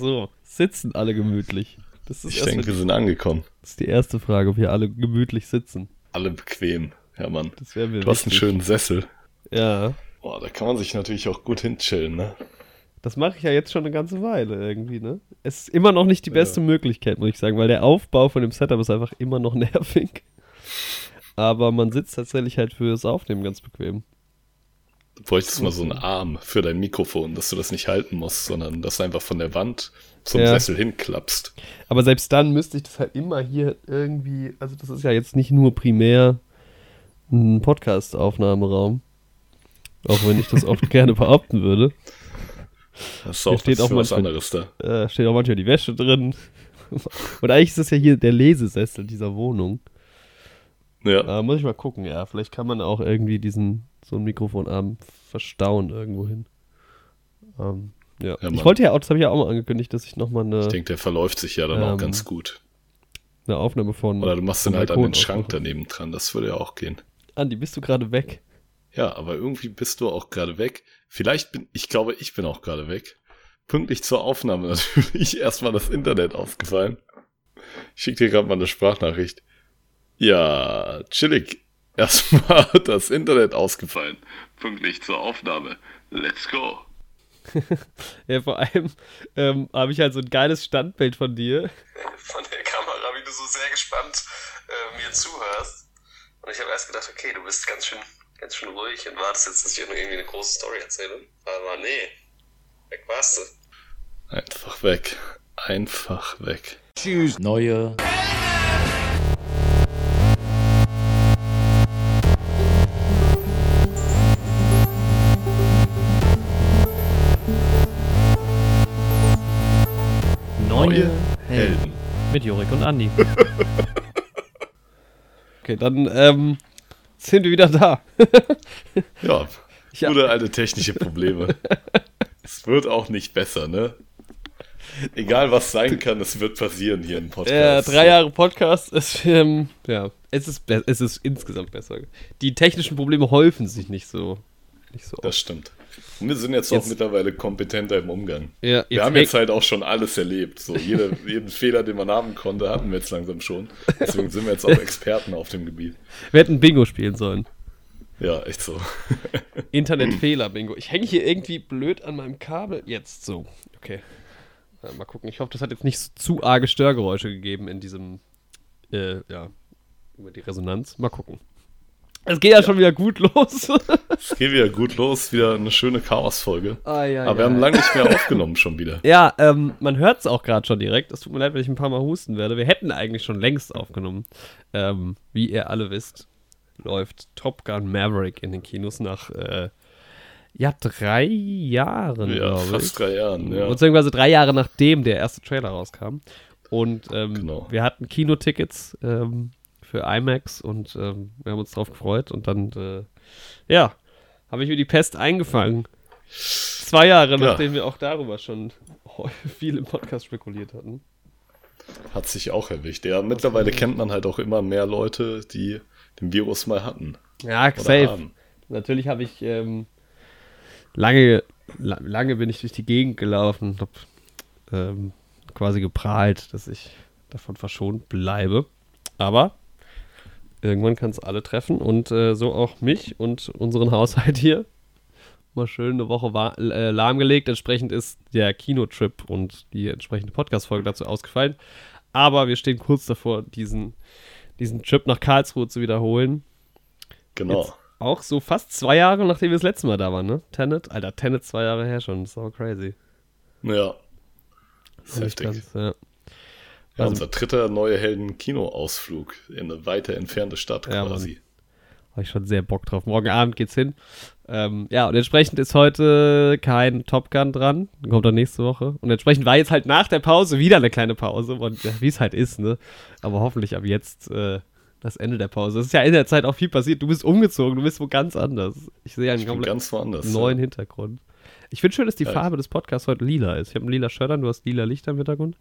So, sitzen alle gemütlich. Das ist ich denke, wir sind angekommen. Das ist die erste Frage, ob wir alle gemütlich sitzen. Alle bequem, Hermann. Das wäre mir Du hast einen schönen Sessel. Ja. Boah, da kann man sich natürlich auch gut hinchillen, ne? Das mache ich ja jetzt schon eine ganze Weile irgendwie, ne? Es ist immer noch nicht die beste ja. Möglichkeit, muss ich sagen, weil der Aufbau von dem Setup ist einfach immer noch nervig. Aber man sitzt tatsächlich halt fürs Aufnehmen ganz bequem. Bräuchtest mal so einen Arm für dein Mikrofon, dass du das nicht halten musst, sondern dass du einfach von der Wand zum ja. Sessel hinklappst. Aber selbst dann müsste ich das halt immer hier irgendwie, also das ist ja jetzt nicht nur primär ein Podcast-Aufnahmeraum. Auch wenn ich das oft gerne behaupten würde. Das ist auch, steht auch manchmal, was anderes da. Äh, steht auch manchmal die Wäsche drin. Und eigentlich ist das ja hier der Lesesessel dieser Wohnung. Ja. Äh, muss ich mal gucken, ja. Vielleicht kann man auch irgendwie diesen, so einen Mikrofonarm verstauen irgendwo hin. Ähm, ja. ja ich wollte ja auch, das habe ich ja auch mal angekündigt, dass ich nochmal eine. Ich denke, der verläuft sich ja dann ähm, auch ganz gut. Eine Aufnahme von. Oder du machst den halt an den Schrank daneben dran, das würde ja auch gehen. Andi, bist du gerade weg? Ja, aber irgendwie bist du auch gerade weg. Vielleicht bin, ich glaube, ich bin auch gerade weg. Pünktlich zur Aufnahme natürlich erstmal das Internet ausgefallen. Ich schicke dir gerade mal eine Sprachnachricht. Ja, chillig. Erstmal das Internet ausgefallen. Pünktlich zur Aufnahme. Let's go. ja, vor allem ähm, habe ich halt so ein geiles Standbild von dir. Von der Kamera, wie du so sehr gespannt äh, mir zuhörst. Und ich habe erst gedacht, okay, du bist ganz schön, ganz schön ruhig und wartest jetzt, dass ich irgendwie eine große Story erzähle. Aber nee, weg warst du. Einfach weg. Einfach weg. Tschüss. Neue. Neue Helden. Mit Jorik und Andi. okay, dann ähm, sind wir wieder da. ja, gute alte technische Probleme. es wird auch nicht besser, ne? Egal was sein kann, es wird passieren hier im Podcast. Ja, drei Jahre Podcast ist, ähm, ja, es ist, es ist insgesamt besser. Die technischen Probleme häufen sich nicht so. Nicht so das stimmt. Wir sind jetzt, jetzt, auch mittlerweile kompetenter im Umgang. Ja, wir haben jetzt halt auch schon alles erlebt. So jede, jeden Fehler, den man haben konnte, hatten wir jetzt langsam schon. Deswegen sind wir jetzt auch Experten auf dem Gebiet. Wir hätten Bingo spielen sollen. Ja, echt so. Internetfehler-Bingo. Ich hänge hier irgendwie blöd an meinem Kabel. Jetzt so. Okay. Ja, mal gucken. Ich hoffe, das hat jetzt nicht zu arge Störgeräusche gegeben in diesem, äh, ja, über die Resonanz. Mal gucken. Es geht ja, ja, schon wieder gut los. es geht wieder gut los, wieder eine schöne Chaos-Folge. Ah, ja, Aber ja. wir haben lange nicht mehr aufgenommen schon wieder. Ja, ähm, man hört es auch gerade schon direkt. Es tut mir leid, wenn ich ein paar Mal husten werde. Wir hätten eigentlich schon längst aufgenommen. Ähm, wie ihr alle wisst, läuft Top Gun Maverick in den Kinos nach äh, ja, drei Jahren, ja, fast drei Jahren, ja. Beziehungsweise drei Jahre nachdem der erste Trailer rauskam. Und ähm, genau. wir hatten Kinotickets ähm, für IMAX und ähm, wir haben uns drauf gefreut und dann, äh, ja, habe ich mir die Pest eingefangen. Zwei Jahre, ja. nachdem wir auch darüber schon viel im Podcast spekuliert hatten. Hat sich auch erwischt. Ja, mittlerweile kennt man halt auch immer mehr Leute, die den Virus mal hatten. Ja, safe. Haben. Natürlich habe ich ähm, lange, lange bin ich durch die Gegend gelaufen habe ähm, quasi geprahlt, dass ich davon verschont bleibe. Aber irgendwann kann es alle treffen und äh, so auch mich und unseren Haushalt hier. Mal schön eine Woche äh, lahmgelegt. Entsprechend ist der Kinotrip und die entsprechende Podcast-Folge dazu ausgefallen. Aber wir stehen kurz davor, diesen, diesen Trip nach Karlsruhe zu wiederholen. Genau. Jetzt auch so fast zwei Jahre, nachdem wir das letzte Mal da waren, ne? Tenet? Alter, Tenet zwei Jahre her schon. Das ist auch crazy. Ja. Das ist heftig. Ganz, ja. Ja, also, unser dritter neue Helden-Kino-Ausflug in eine weiter entfernte Stadt ja, quasi. Habe ich schon sehr Bock drauf. Morgen Abend geht's hin. Ähm, ja, und entsprechend ist heute kein Top Gun dran. Kommt dann nächste Woche. Und entsprechend war jetzt halt nach der Pause wieder eine kleine Pause. Und ja, wie es halt ist, ne? Aber hoffentlich ab jetzt äh, das Ende der Pause. Es ist ja in der Zeit auch viel passiert. Du bist umgezogen, du bist wo ganz anders. Ich sehe einen komplett ganz woanders, neuen ja. Hintergrund. Ich finde schön, dass die ja. Farbe des Podcasts heute lila ist. Ich habe ein lila Shirt an, du hast lila Lichter im Hintergrund.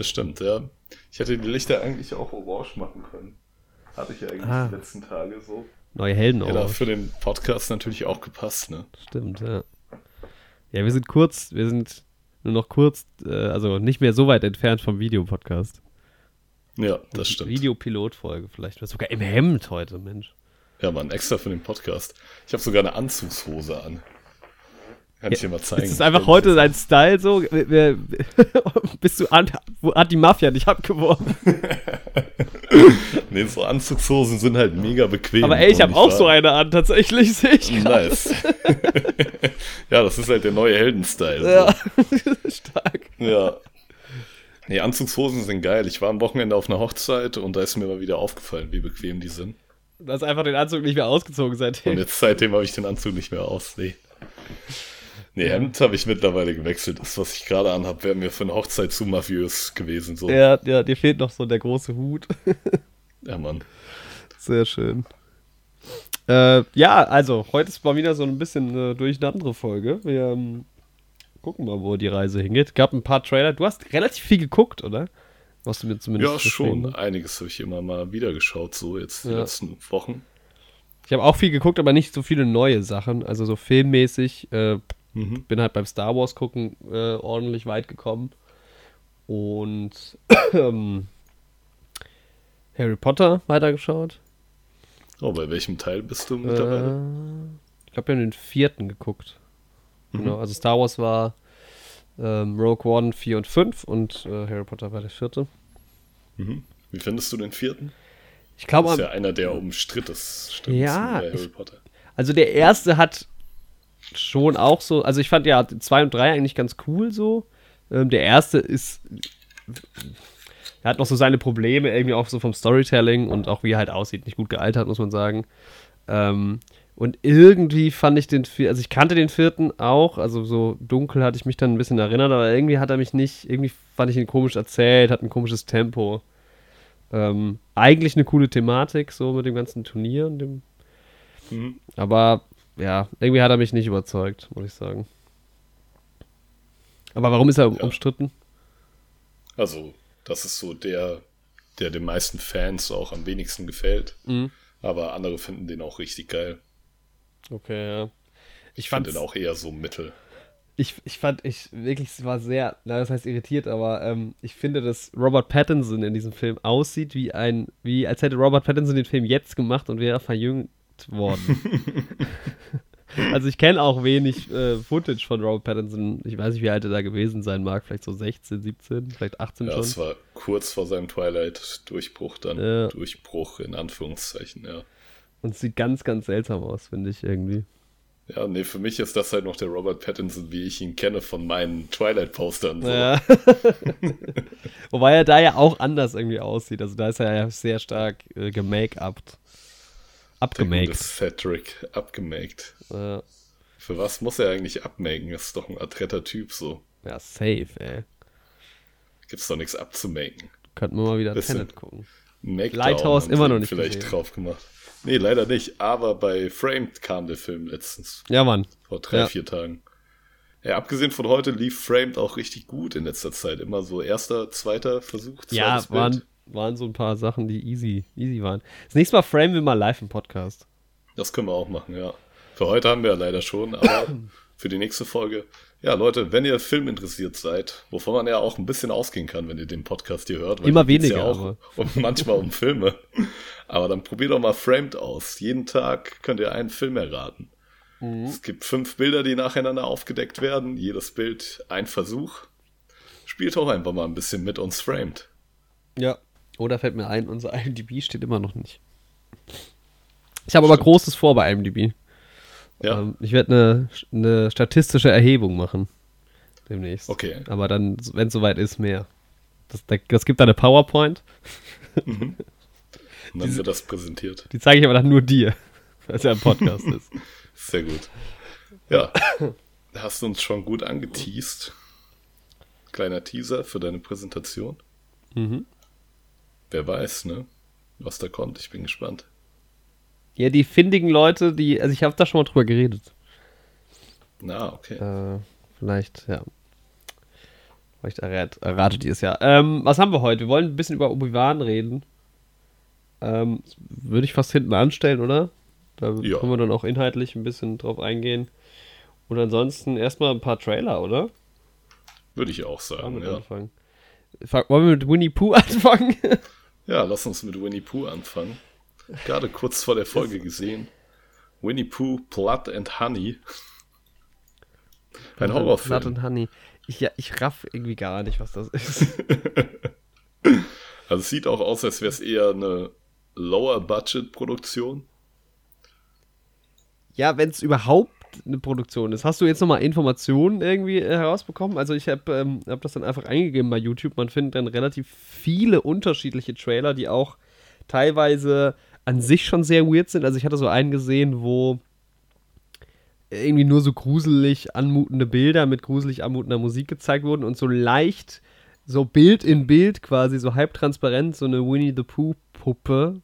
Das stimmt, ja. Ich hätte die Lichter eigentlich auch orange machen können. Hatte ich ja eigentlich ah. die letzten Tage so. Neue Helden auch. Ja, für den Podcast natürlich auch gepasst, ne? Stimmt, ja. Ja, wir sind kurz, wir sind Nur noch kurz, äh, also nicht mehr so weit entfernt vom Videopodcast. Ja, das stimmt. Videopilotfolge vielleicht. Sogar im Hemd heute, Mensch. Ja, Mann, extra für den Podcast. Ich habe sogar eine Anzugshose an. Kann ich dir mal zeigen. Ist das einfach heute dein Style so? Bist du an, hat die Mafia dich abgeworfen? nee, so Anzugshosen sind halt mega bequem. Aber ey, ich habe auch so eine an, tatsächlich, sehe ich grad. Nice. ja, das ist halt der neue Heldenstyle. Ja, stark. Ja. Nee, Anzugshosen sind geil. Ich war am Wochenende auf einer Hochzeit und da ist mir mal wieder aufgefallen, wie bequem die sind. Du hast einfach den Anzug nicht mehr ausgezogen seitdem. Und jetzt seitdem habe ich den Anzug nicht mehr aus. Nee. Nee, Hemd habe ich mittlerweile gewechselt. Das, was ich gerade anhabe, wäre mir für eine Hochzeit zu mafiös gewesen. So. Ja, ja, dir fehlt noch so der große Hut. ja, Mann. Sehr schön. Äh, ja, also, heute ist mal wieder so ein bisschen äh, durch eine andere Folge. Wir ähm, gucken mal, wo die Reise hingeht. Gab ein paar Trailer. Du hast relativ viel geguckt, oder? Was du mir zumindest Ja, schon. Einiges habe ich immer mal wieder geschaut, so jetzt die Ja. letzten Wochen. Ich habe auch viel geguckt, aber nicht so viele neue Sachen. Also so filmmäßig. Äh, Mhm. bin halt beim Star Wars gucken äh, ordentlich weit gekommen. Und ähm, Harry Potter weitergeschaut. Oh, bei welchem Teil bist du Äh, mittlerweile? ich glaube, wir haben den vierten geguckt. Mhm. Genau, also Star Wars war ähm, Rogue One 4 und 5 und äh, Harry Potter war der vierte. Mhm. Wie findest du den vierten? Ich glaube, Das ist ja einer der umstrittesten Ja, bei Harry ich- Potter. Also der erste hat schon auch so, also ich fand ja 2 und 3 eigentlich ganz cool so. Ähm, der erste ist, er hat noch so seine Probleme, irgendwie auch so vom Storytelling und auch wie er halt aussieht, nicht gut gealtert, muss man sagen. Ähm, und irgendwie fand ich den, vier- also ich kannte den vierten auch, also so dunkel hatte ich mich dann ein bisschen erinnert, aber irgendwie hat er mich nicht, irgendwie fand ich ihn komisch erzählt, hat ein komisches Tempo. Ähm, eigentlich eine coole Thematik, so mit dem ganzen Turnier und dem Mhm. aber ja, irgendwie hat er mich nicht überzeugt, muss ich sagen. Aber warum ist er Ja. umstritten? Also, das ist so der, der den meisten Fans auch am wenigsten gefällt. Mhm. Aber andere finden den auch richtig geil. Okay, ja. Ich Ich fand den auch eher so mittel. ich, ich fand, ich wirklich, es war sehr, na, das heißt irritiert, aber ähm, ich finde, dass Robert Pattinson in diesem Film aussieht wie ein, wie als hätte Robert Pattinson den Film jetzt gemacht und wäre worden. also ich kenne auch wenig äh, Footage von Robert Pattinson. Ich weiß nicht, wie alt er da gewesen sein mag. Vielleicht so 16, 17, vielleicht 18 Ja, schon. es war kurz vor seinem Twilight-Durchbruch dann. Ja. Durchbruch in Anführungszeichen, ja. Und es sieht ganz, ganz seltsam aus, finde ich irgendwie. Ja, nee, für mich ist das halt noch der Robert Pattinson, wie ich ihn kenne von meinen Twilight-Postern. So. Ja. Wobei er da ja auch anders irgendwie aussieht. Also da ist er ja sehr stark äh, gemake-upt. Abgemaked. Cedric abgemaked. Äh, Für was muss er eigentlich abmaken? Ist doch ein adretter Typ so. ja, safe, ey. Gibt's doch nichts abzumaken. Könnten wir mal wieder Bisschen. Tenet gucken. Makedown Lighthouse immer noch nicht vielleicht gesehen. drauf gemacht. Nee, leider nicht. Aber bei Framed kam der Film letztens. Ja, Mann. Vor drei, Ja. vier Tagen. Ja, abgesehen von heute lief Framed auch richtig gut in letzter Zeit. Immer so erster, zweiter Versuch, Ja, zweites Bild. waren so ein paar Sachen, die easy, easy waren. Das nächste Mal framen wir mal live im Podcast. Das können wir auch machen, ja. Für heute haben wir ja leider schon, aber für die nächste Folge. Ja, Leute, wenn ihr filminteressiert seid, wovon man ja auch ein bisschen ausgehen kann, wenn ihr den Podcast hier hört. Immer hier geht's weniger, Ja auch um, manchmal um Filme. Aber dann probiert doch mal Framed aus. Jeden Tag könnt ihr einen Film erraten. Mhm. Es gibt fünf Bilder, die nacheinander aufgedeckt werden. Jedes Bild ein Versuch. Spielt auch einfach mal ein bisschen mit uns Framed. Ja. Oder fällt mir ein, unser IMDb steht immer noch nicht. Ich habe aber. Großes vor bei IMDb. Ja, Ähm, ich werde eine, eine statistische Erhebung machen. Demnächst. okay. Aber dann, wenn es soweit ist, mehr. Das, das gibt da eine PowerPoint. Und dann wird das präsentiert. Die zeige ich aber dann nur dir, weil es ja ein Podcast ist. Sehr gut. Ja, hast du uns schon gut angeteased. Kleiner Teaser für deine Präsentation. Mhm. Wer weiß, ne? Was da kommt. Ich bin gespannt. Ja, die findigen Leute, die, also ich habe da schon mal drüber geredet. Na, okay. Äh, vielleicht, ja. Vielleicht errät, erratet ihr es ja. Ähm, was haben wir heute? Wir wollen ein bisschen über Obi-Wan reden. Ähm, Würde ich fast hinten anstellen, oder? Da Ja. können wir dann auch inhaltlich ein bisschen drauf eingehen. Und ansonsten erstmal ein paar Trailer, oder? Würde ich auch sagen, ja. Anfangen. Wollen wir mit Winnie Pooh anfangen? Ja, lass uns mit Winnie Pooh anfangen. Gerade kurz vor der Folge gesehen. Winnie Pooh, Blood and Honey. Ein Horrorfilm. Blood and Honey. Ich, ja, ich raff irgendwie gar nicht, was das ist. also es sieht auch aus, als wäre es eher eine Lower-Budget-Produktion. Ja, wenn es überhaupt eine Produktion ist. Hast du jetzt nochmal Informationen irgendwie äh, herausbekommen? Also ich habe ähm, hab das dann einfach eingegeben bei YouTube. Man findet dann relativ viele unterschiedliche Trailer, die auch teilweise an sich schon sehr weird sind. Also ich hatte so einen gesehen, wo irgendwie nur so gruselig anmutende Bilder mit gruselig anmutender Musik gezeigt wurden und so leicht, so Bild in Bild quasi, so halbtransparent, so eine Winnie the Pooh Puppe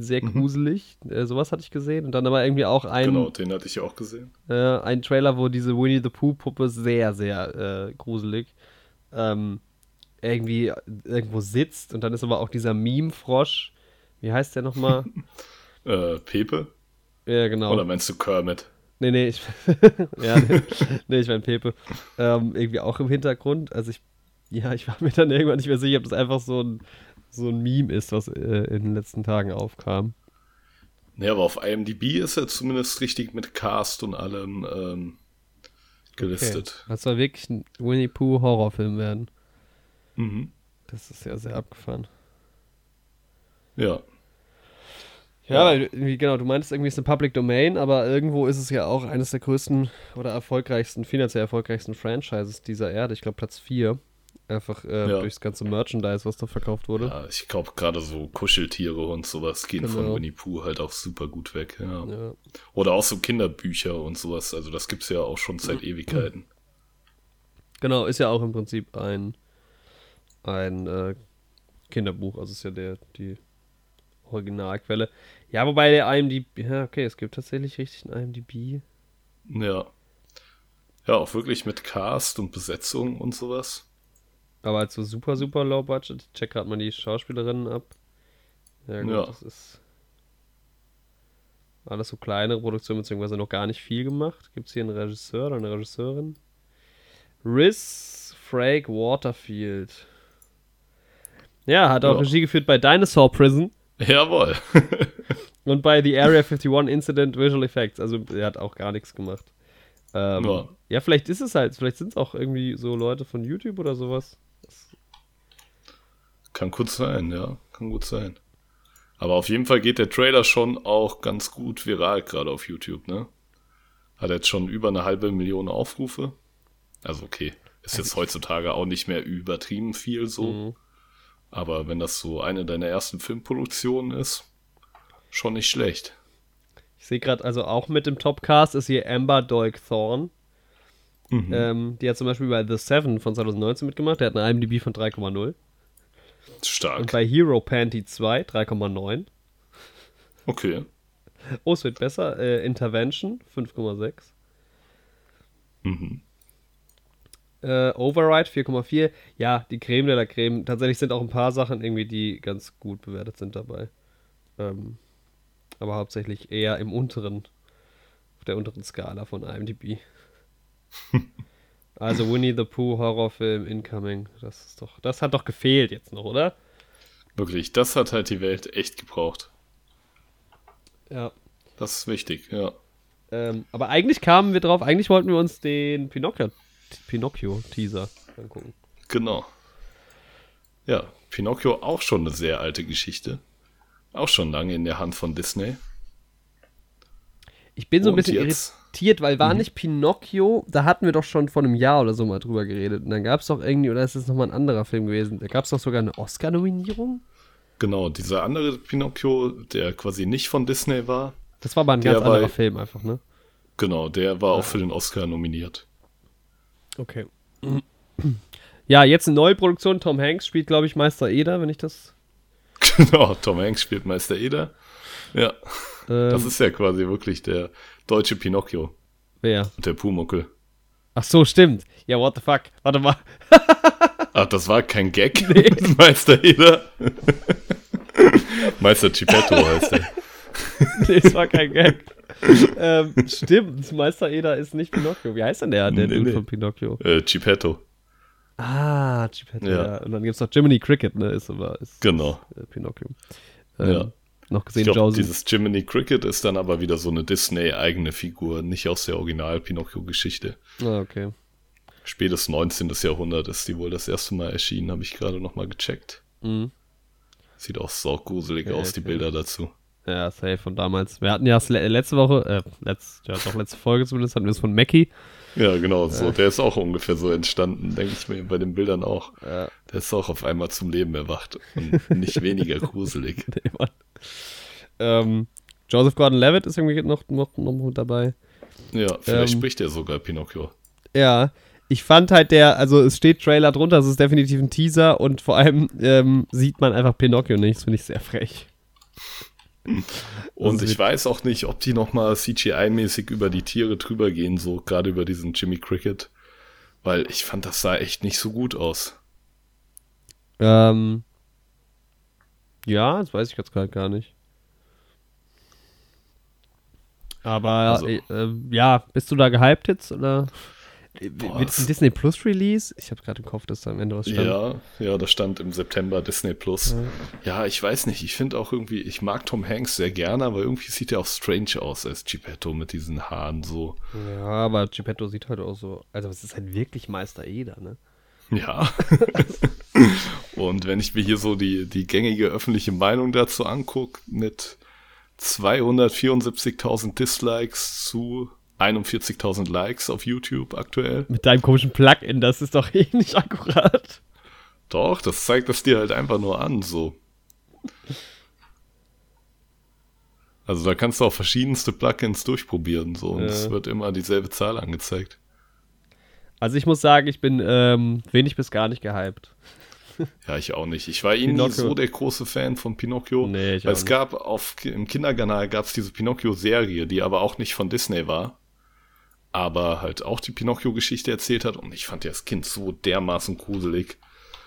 sehr mhm. gruselig. Mhm. Äh, sowas hatte ich gesehen. Und dann aber irgendwie auch ein. Genau, den hatte ich auch gesehen. Äh, ein Trailer, wo diese Winnie the Pooh-Puppe sehr, sehr äh, gruselig ähm, irgendwie irgendwo sitzt. Und dann ist aber auch dieser Meme-Frosch. Wie heißt der nochmal? äh, Pepe? Ja, genau. Oder meinst du Kermit? Nee, nee, ich, ja, nee, nee, ich meine Pepe. Ähm, irgendwie auch im Hintergrund. Also ich, ja, ich war mir dann irgendwann nicht mehr sicher, ob das einfach so ein so ein Meme ist, was äh, in den letzten Tagen aufkam. Ja, aber auf IMDb ist er zumindest richtig mit Cast und allem ähm, gelistet. Okay. Das soll wirklich ein Winnie Pooh Horrorfilm werden. Mhm. Das ist ja sehr abgefahren. Ja. Ja, weil, genau, du meinst irgendwie ist eine Public Domain, aber irgendwo ist es ja auch eines der größten oder erfolgreichsten, finanziell erfolgreichsten Franchises dieser Erde. Ich glaube Platz 4. Einfach äh, ja. durchs ganze Merchandise, was da verkauft wurde. Ja, ich glaube gerade so Kuscheltiere und sowas gehen genau. von Winnie Pooh halt auch super gut weg. Ja. ja. Oder auch so Kinderbücher und sowas. Also das gibt es ja auch schon seit Ewigkeiten. Genau, ist ja auch im Prinzip ein, ein äh, Kinderbuch. Also ist ja der, die Originalquelle. Ja, wobei der IMDb, ja, okay, es gibt tatsächlich richtig ein IMDb. Ja. Ja, auch wirklich mit Cast und Besetzung und sowas. Aber halt so super, super low budget. Ich check gerade mal die Schauspielerinnen ab. Ja, gut, ja. das ist alles so kleinere Produktionen, beziehungsweise noch gar nicht viel gemacht. Gibt es hier einen Regisseur oder eine Regisseurin? Riz Frake Waterfield. Ja, hat auch ja. Regie geführt bei Dinosaur Prison. Jawohl. und bei The Area 51 Incident Visual Effects. Also er hat auch gar nichts gemacht. Ähm, ja. ja, vielleicht ist es halt, vielleicht sind es auch irgendwie so Leute von YouTube oder sowas. Kann gut sein, ja. Kann gut sein. Aber auf jeden Fall geht der Trailer schon auch ganz gut viral, gerade auf YouTube, ne? Hat jetzt schon über eine halbe Million Aufrufe. Also okay, ist jetzt heutzutage auch nicht mehr übertrieben viel so. Mhm. Aber wenn das so eine deiner ersten Filmproduktionen ist, schon nicht schlecht. Ich sehe gerade, also auch mit dem Topcast ist hier Amber Doig Thorne. Mhm. Ähm, die hat zum Beispiel bei The Seven von 2019 mitgemacht. Der hat eine IMDb von 3,0. Stark. Und bei Hero Panty 2 3,9. Okay. Oh, es wird besser. Äh, Intervention 5,6. Mhm. Äh, Override 4,4. Ja, die Creme de la Creme. Tatsächlich sind auch ein paar Sachen irgendwie, die ganz gut bewertet sind dabei. Ähm, aber hauptsächlich eher im unteren, auf der unteren Skala von IMDb. Also Winnie the Pooh Horrorfilm Incoming. Das ist doch, das hat doch gefehlt jetzt noch, oder? Wirklich, das hat halt die Welt echt gebraucht. Ja. Das ist wichtig, ja. Ähm, aber eigentlich kamen wir drauf, eigentlich wollten wir uns den Pinocchio, Pinocchio Teaser angucken. Genau. Ja, Pinocchio auch schon eine sehr alte Geschichte. Auch schon lange in der Hand von Disney. Ich bin so ein bisschen jetzt, irritiert, weil war mhm. nicht Pinocchio, da hatten wir doch schon vor einem Jahr oder so mal drüber geredet. Und dann gab es doch irgendwie, oder ist das nochmal ein anderer Film gewesen? Da gab es doch sogar eine Oscar-Nominierung? Genau, dieser andere Pinocchio, der quasi nicht von Disney war. Das war aber ein ganz anderer war, Film einfach, ne? Genau, der war ja. auch für den Oscar nominiert. Okay. Ja, jetzt eine neue Produktion. Tom Hanks spielt, glaube ich, Meister Eder, wenn ich das. Genau, Tom Hanks spielt Meister Eder. Ja. Ähm, das ist ja quasi wirklich der deutsche Pinocchio. Wer? Und der Pumuckel. Ach so, stimmt. Ja, what the fuck. Warte mal. Ach, das war kein Gag, nee. Meister Eder. Meister Chipetto heißt er. nee, das war kein Gag. ähm, stimmt, Meister Eder ist nicht Pinocchio. Wie heißt denn der, der nee, Dude nee. von Pinocchio? Äh, Chipetto. Ah, Geppetto, Ja. ja. Und dann gibt es noch Jiminy Cricket, ne? Ist aber ist, Genau. ist, äh, Pinocchio. Ähm, Ja. Noch Ich gesehen, glaube, Joseph. dieses Jiminy Cricket ist dann aber wieder so eine Disney-eigene Figur, nicht aus der Original-Pinocchio-Geschichte. Ah, okay. Spätes 19. Jahrhundert ist die wohl das erste Mal erschienen, habe ich gerade nochmal gecheckt. Mhm. Sieht auch saugruselig Ja, aus, die okay. Bilder dazu. Ja, safe von damals. Wir hatten ja letzte Woche, äh, letzt, ja, doch letzte Folge zumindest, hatten wir es von Mackie. Ja, genau, so. Der ist auch ungefähr so entstanden, denke ich mir bei den Bildern auch. Ja. Der ist auch auf einmal zum Leben erwacht und nicht weniger gruselig. Nee. Ähm, Joseph Gordon-Levitt ist irgendwie noch, noch, noch dabei. Ja, vielleicht Ähm. spricht er sogar Pinocchio. Ja, ich fand halt der, also es steht Trailer drunter, es ist definitiv ein Teaser und vor allem ähm, sieht man einfach Pinocchio nicht, das finde ich sehr frech. Und Also ich weiß auch nicht, ob die nochmal CGI-mäßig über die Tiere drüber gehen, so gerade über diesen Jimmy Cricket. Weil ich fand, das sah echt nicht so gut aus. Ähm, ja, das weiß ich jetzt gerade gar nicht. Aber Also- äh, äh, ja, bist du da gehypt jetzt oder? Boah, Wird es ein Disney Plus Release? Ich habe gerade im Kopf, dass da am Ende was stand. Ja, ja, das stand im September Disney Plus. Ja, ich weiß nicht, ich finde auch irgendwie, ich mag Tom Hanks sehr gerne, aber irgendwie sieht er auch strange aus als Geppetto mit diesen Haaren so. Ja, aber Geppetto sieht halt auch so, also es ist halt wirklich Meister Eder, ne? Ja. Und wenn ich mir hier so die, die gängige öffentliche Meinung dazu angucke, mit 274.000 Dislikes zu 41.000 Likes auf YouTube aktuell. Mit deinem komischen Plugin, das ist doch eh nicht akkurat. Doch, das zeigt das dir halt einfach nur an, so. Also da kannst du auch verschiedenste Plugins durchprobieren, so. Und Ja. es wird immer dieselbe Zahl angezeigt. Also ich muss sagen, ich bin ähm, wenig bis gar nicht gehypt. Ja, ich auch nicht. Ich war eh nie so der große Fan von Pinocchio. Nee, ich weil es nicht. gab auf, im Kinderkanal gab es diese Pinocchio-Serie, die aber auch nicht von Disney war. Aber halt auch die Pinocchio-Geschichte erzählt hat. Und ich fand ja das Kind so dermaßen gruselig.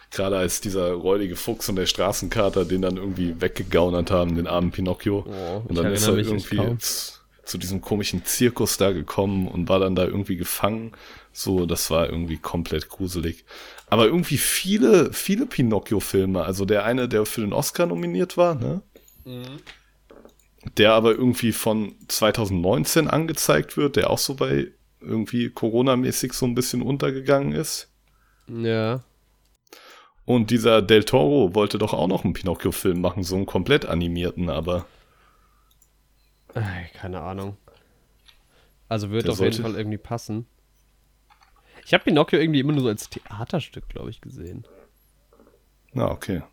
Gerade als dieser räudige Fuchs und der Straßenkater den dann irgendwie weggegaunert haben, den armen Pinocchio. Oh, und dann ist er irgendwie zu, zu diesem komischen Zirkus da gekommen und war dann da irgendwie gefangen. So, das war irgendwie komplett gruselig. Aber irgendwie viele, viele Pinocchio-Filme. Also der eine, der für den Oscar nominiert war, ne? Der aber irgendwie von 2019 angezeigt wird, der auch so bei irgendwie Corona-mäßig so ein bisschen untergegangen ist. Ja. Und dieser Del Toro wollte doch auch noch einen Pinocchio-Film machen, so einen komplett animierten, aber keine Ahnung. Also wird auf jeden Fall irgendwie passen. Ich habe Pinocchio irgendwie immer nur so als Theaterstück, glaube ich, gesehen. na okay.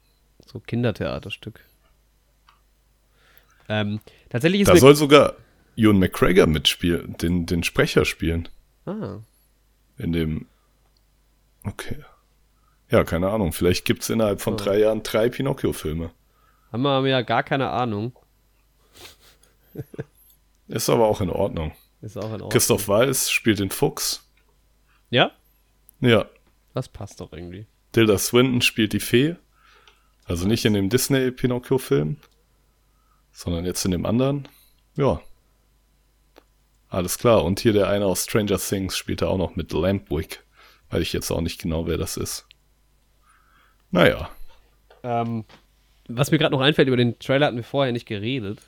So Kindertheaterstück. Ähm, tatsächlich ist Da soll sogar Ewan McGregor mitspielen, den, den Sprecher spielen. ah, In dem. Okay. Ja, keine Ahnung. Vielleicht gibt's innerhalb von Ja. drei Jahren drei Pinocchio-Filme. haben wir ja gar keine Ahnung. Ist aber auch in Ordnung. Ist auch in Ordnung. Christoph Walz spielt den Fuchs. Ja? Ja. Das passt doch irgendwie. Tilda Swinton spielt die Fee. Also nicht in dem Disney-Pinocchio-Film, sondern jetzt in dem anderen. Ja. Alles klar. Und hier der eine aus Stranger Things spielt da auch noch mit Lampwick. Weiß ich jetzt auch nicht genau, wer das ist. Naja. Ähm, was mir gerade noch einfällt, über den Trailer hatten wir vorher nicht geredet.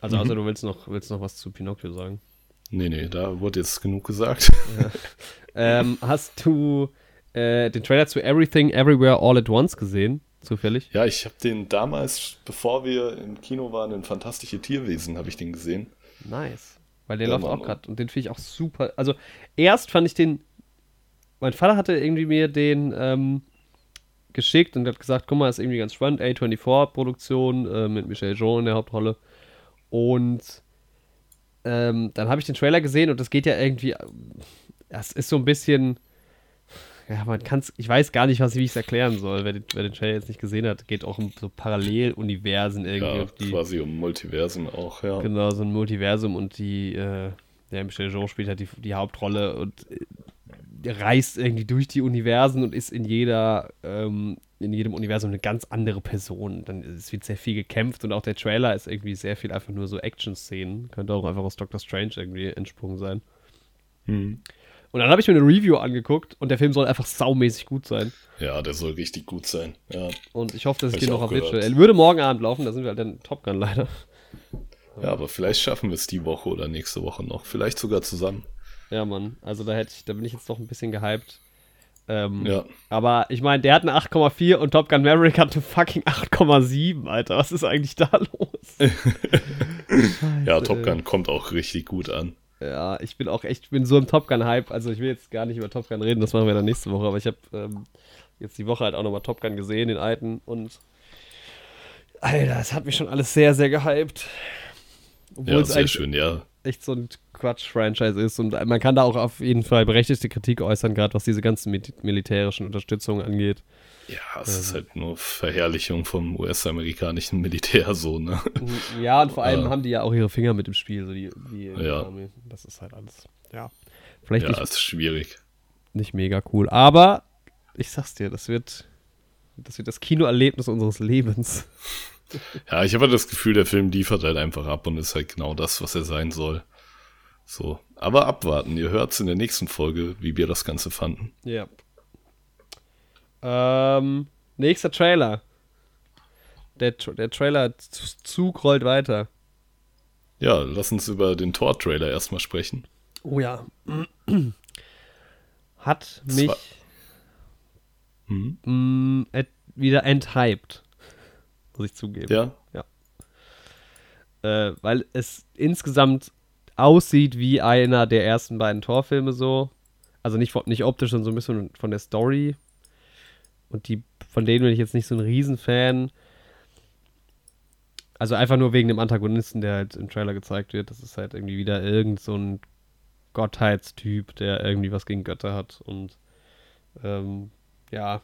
Also, außer du willst noch, willst noch was zu Pinocchio sagen. Nee, nee, da wurde jetzt genug gesagt. ähm, hast du äh, den Trailer zu Everything, Everywhere, All at Once gesehen? Zufällig? Ja, ich habe den damals, bevor wir im Kino waren, in Fantastische Tierwesen, habe ich den gesehen. Nice. Weil der Ja, läuft Mann. auch gerade und den finde ich auch super. Also, erst fand ich den. Mein Vater hatte irgendwie mir den ähm, geschickt und hat gesagt: guck mal, ist irgendwie ganz spannend. A24-Produktion äh, mit Michel Jean in der Hauptrolle. Und ähm, dann habe ich den Trailer gesehen und das geht ja irgendwie. äh, Das ist so ein bisschen. Ja, man kann es. Ich weiß gar nicht, was, wie ich es erklären soll. Wer den, wer den Trailer jetzt nicht gesehen hat, geht auch um so Paralleluniversen irgendwie. Ja, die, quasi um Multiversen auch, ja. Genau, so ein Multiversum und die, äh, der Michel Jean spielt halt die, die Hauptrolle und äh, reist irgendwie durch die Universen und ist in jeder, ähm, in jedem Universum eine ganz andere Person. Dann es wird sehr viel gekämpft und auch der Trailer ist irgendwie sehr viel einfach nur so Action-Szenen. Könnte auch einfach aus Doctor Strange irgendwie entsprungen sein. Hm. Und dann habe ich mir eine Review angeguckt und der Film soll einfach saumäßig gut sein. Ja, der soll richtig gut sein. Ja, Und ich hoffe, dass Hab ich den noch gehört. Er würde morgen Abend laufen, da sind wir halt in Top Gun leider. ja aber vielleicht schaffen wir es die Woche oder nächste Woche noch. Vielleicht sogar zusammen. Ja, Mann. Also da hätte ich, da bin ich jetzt doch ein bisschen gehypt. Ähm, Ja. Aber ich meine, der hat eine 8,4 und Top Gun Maverick hat eine fucking 8,7, Alter. Was ist eigentlich da los? Ja, Top. Gun kommt auch richtig gut an. Ja, ich bin auch echt, ich bin so im Top Gun-Hype. Also ich will jetzt gar nicht über Top Gun reden, das machen wir dann nächste Woche. Aber ich habe ähm, jetzt die Woche halt auch nochmal Top Gun gesehen, den alten. Und Alter, es hat mich schon alles sehr, sehr gehypt. Obwohl Ja, es sehr schön, ja. echt so ein Quatsch-Franchise ist. Und man kann da auch auf jeden Fall berechtigte Kritik äußern, gerade was diese ganzen mil- militärischen Unterstützungen angeht. Ja, es ist halt nur Verherrlichung vom US-amerikanischen Militär so, ne? Ja, und vor allem Ja. haben die ja auch ihre Finger mit im Spiel, so die, die Ja. Das ist halt alles. Ja. Vielleicht Ja, nicht, ist schwierig. nicht mega cool. Aber ich sag's dir, das wird. Das wird das Kinoerlebnis unseres Lebens. Ja, ich habe halt das Gefühl, der Film liefert halt einfach ab und ist halt genau das, was er sein soll. So. Aber abwarten, ihr hört's in der nächsten Folge, wie wir das Ganze fanden. Ja. Ähm, nächster Trailer. Der, der Trailer-Zug rollt weiter. Ja, lass uns über den Tor-Trailer erstmal sprechen. Oh ja. Hat mich mh, et, wieder enthyped. Muss ich zugeben. Ja, Äh, weil es insgesamt aussieht wie einer der ersten beiden Torfilme so. Also nicht, nicht optisch, sondern so ein bisschen von der Story. Und die, von denen bin ich jetzt nicht so ein Riesenfan. Also einfach nur wegen dem Antagonisten, der halt im Trailer gezeigt wird. Das ist halt irgendwie wieder irgend so ein Gottheitstyp, der irgendwie was gegen Götter hat. Und ähm, ja,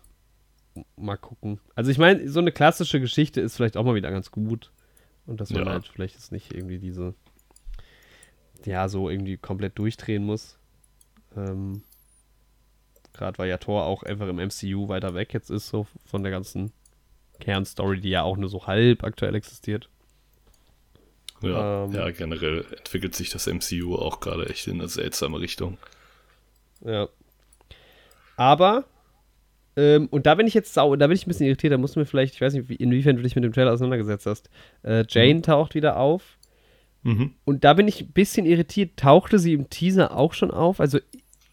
mal gucken. Also ich meine, so eine klassische Geschichte ist vielleicht auch mal wieder ganz gut. Und dass man Ja. halt vielleicht jetzt nicht irgendwie diese, ja, so irgendwie komplett durchdrehen muss. Ähm, Gerade weil ja Thor auch einfach im MCU weiter weg jetzt ist, so von der ganzen Kernstory, die ja auch nur so halb aktuell existiert. ja, Ähm. ja, generell entwickelt sich das MCU auch gerade echt in eine seltsame Richtung. Ja. Aber, ähm, und da bin ich jetzt sau, da bin ich ein bisschen irritiert, da musst du mir vielleicht, ich weiß nicht, wie, inwiefern du dich mit dem Trailer auseinandergesetzt hast. Äh, Jane taucht wieder auf. Mhm. Und da bin ich ein bisschen irritiert. Tauchte sie im Teaser auch schon auf? Also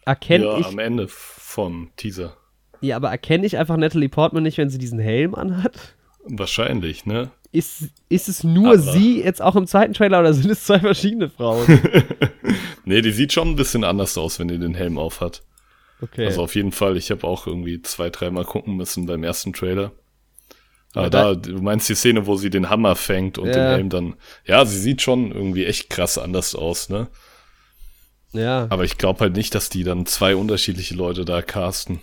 erkenne ja, ich, am Ende vom Teaser. ja, aber erkenne ich einfach Natalie Portman nicht, wenn sie diesen Helm anhat? Wahrscheinlich, ne? Ist, ist es nur Aber- sie jetzt auch im zweiten Trailer oder sind es zwei verschiedene Frauen? Nee, die sieht schon ein bisschen anders aus, wenn die den Helm auf hat. Okay. Also auf jeden Fall, ich habe auch irgendwie zwei, dreimal gucken müssen beim ersten Trailer. Aber Aber da, du meinst die Szene, wo sie den Hammer fängt und Ja. den Helm dann. Ja, sie sieht schon irgendwie echt krass anders aus, ne? Ja. Aber ich glaube halt nicht, dass die dann zwei unterschiedliche Leute da casten.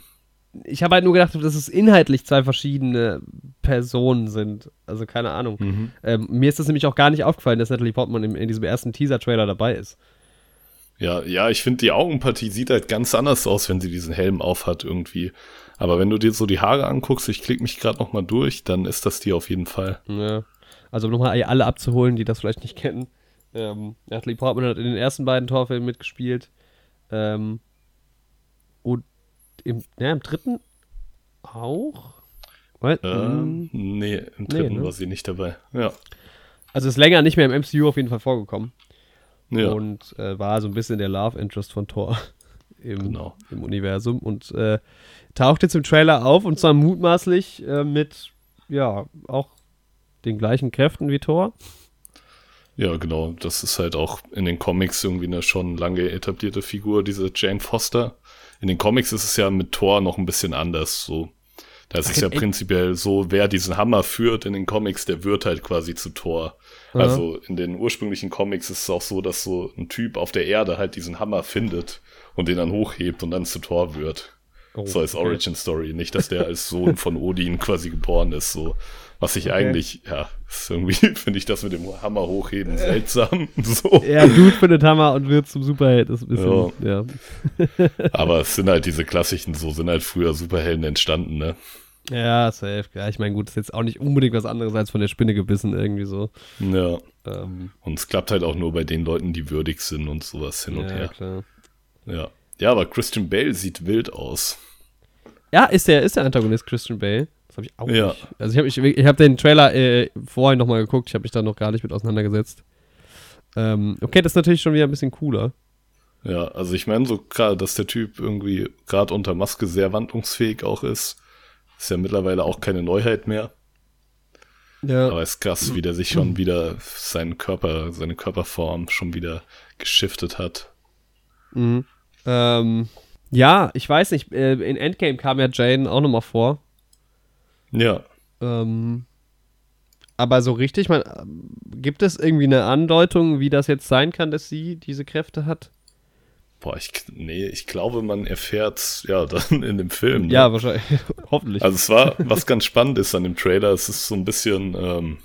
Ich habe halt nur gedacht, dass es inhaltlich zwei verschiedene Personen sind. Also keine Ahnung. Mhm. Ähm, mir ist das nämlich auch gar nicht aufgefallen, dass Natalie Portman in, in diesem ersten Teaser-Trailer dabei ist. Ja, ja, ich finde die Augenpartie sieht halt ganz anders aus, wenn sie diesen Helm aufhat irgendwie. Aber wenn du dir so die Haare anguckst, ich klicke mich gerade noch mal durch, dann ist das die auf jeden Fall. Ja. Also um nochmal alle abzuholen, die das vielleicht nicht kennen. Ähm, Natalie Portman hat in den ersten beiden Torfilmen mitgespielt. Ähm, und im, ja, im dritten auch? Weil, Ähm, ähm, nee, im dritten ne? war sie nicht dabei. Ja. also ist länger nicht mehr im MCU auf jeden Fall vorgekommen. Ja. Und äh, war so ein bisschen der Love Interest von Thor im, Genau. im Universum. Und äh, taucht jetzt im Trailer auf und zwar mutmaßlich äh, mit, ja, auch den gleichen Kräften wie Thor. Ja, genau. Das ist halt auch in den Comics irgendwie eine schon lange etablierte Figur, diese Jane Foster. In den Comics ist es ja mit Thor noch ein bisschen anders. So, da ist es ja echt? prinzipiell so, wer diesen Hammer führt in den Comics, der wird halt quasi zu Thor. Aha. Also in den ursprünglichen Comics ist es auch so, dass so ein Typ auf der Erde halt diesen Hammer findet und den dann hochhebt und dann zu Thor wird. Oh, so als okay. Origin Story. Nicht, dass der als Sohn von Odin quasi geboren ist. So, was ich Okay. eigentlich, ja, ist irgendwie finde ich das mit dem Hammer hochheben seltsam. So. Ja, Dude findet Hammer und wird zum Superheld. Ist ein bisschen, ja. Aber es sind halt diese klassischen, so sind halt früher Superhelden entstanden, ne? Ja, safe. Ja, ich meine, gut, ist jetzt auch nicht unbedingt was anderes als von der Spinne gebissen, irgendwie so. Ja. Ähm, Und es klappt halt auch nur bei den Leuten, die würdig sind und sowas hin und ja, her. klar. Ja. Ja, aber Christian Bale sieht wild aus. Ja, ist der, ist der Antagonist Christian Bale? Das habe ich auch Ja. nicht. Also ich habe ich, ich hab den Trailer äh, vorhin nochmal geguckt, ich habe mich da noch gar nicht mit auseinandergesetzt. Ähm, okay, das ist natürlich schon wieder ein bisschen cooler. Ja, also ich meine so gerade, dass der Typ irgendwie gerade unter Maske sehr wandlungsfähig auch ist, ist ja mittlerweile auch keine Neuheit mehr. Ja. Aber es ist krass, wie der sich schon wieder seinen Körper, seine Körperform schon wieder geschiftet hat. Mhm. Ähm, ja, ich weiß nicht, äh, in Endgame kam ja Jane auch nochmal vor. Ja, Ähm, aber so richtig, man, gibt es irgendwie eine Andeutung, wie das jetzt sein kann, dass sie diese Kräfte hat? boah, ich, nee, ich glaube, man erfährt's ja dann in dem Film. Ne? Ja, wahrscheinlich. Hoffentlich. Also es war, was ganz spannend ist an dem Trailer, es ist so ein bisschen, ähm,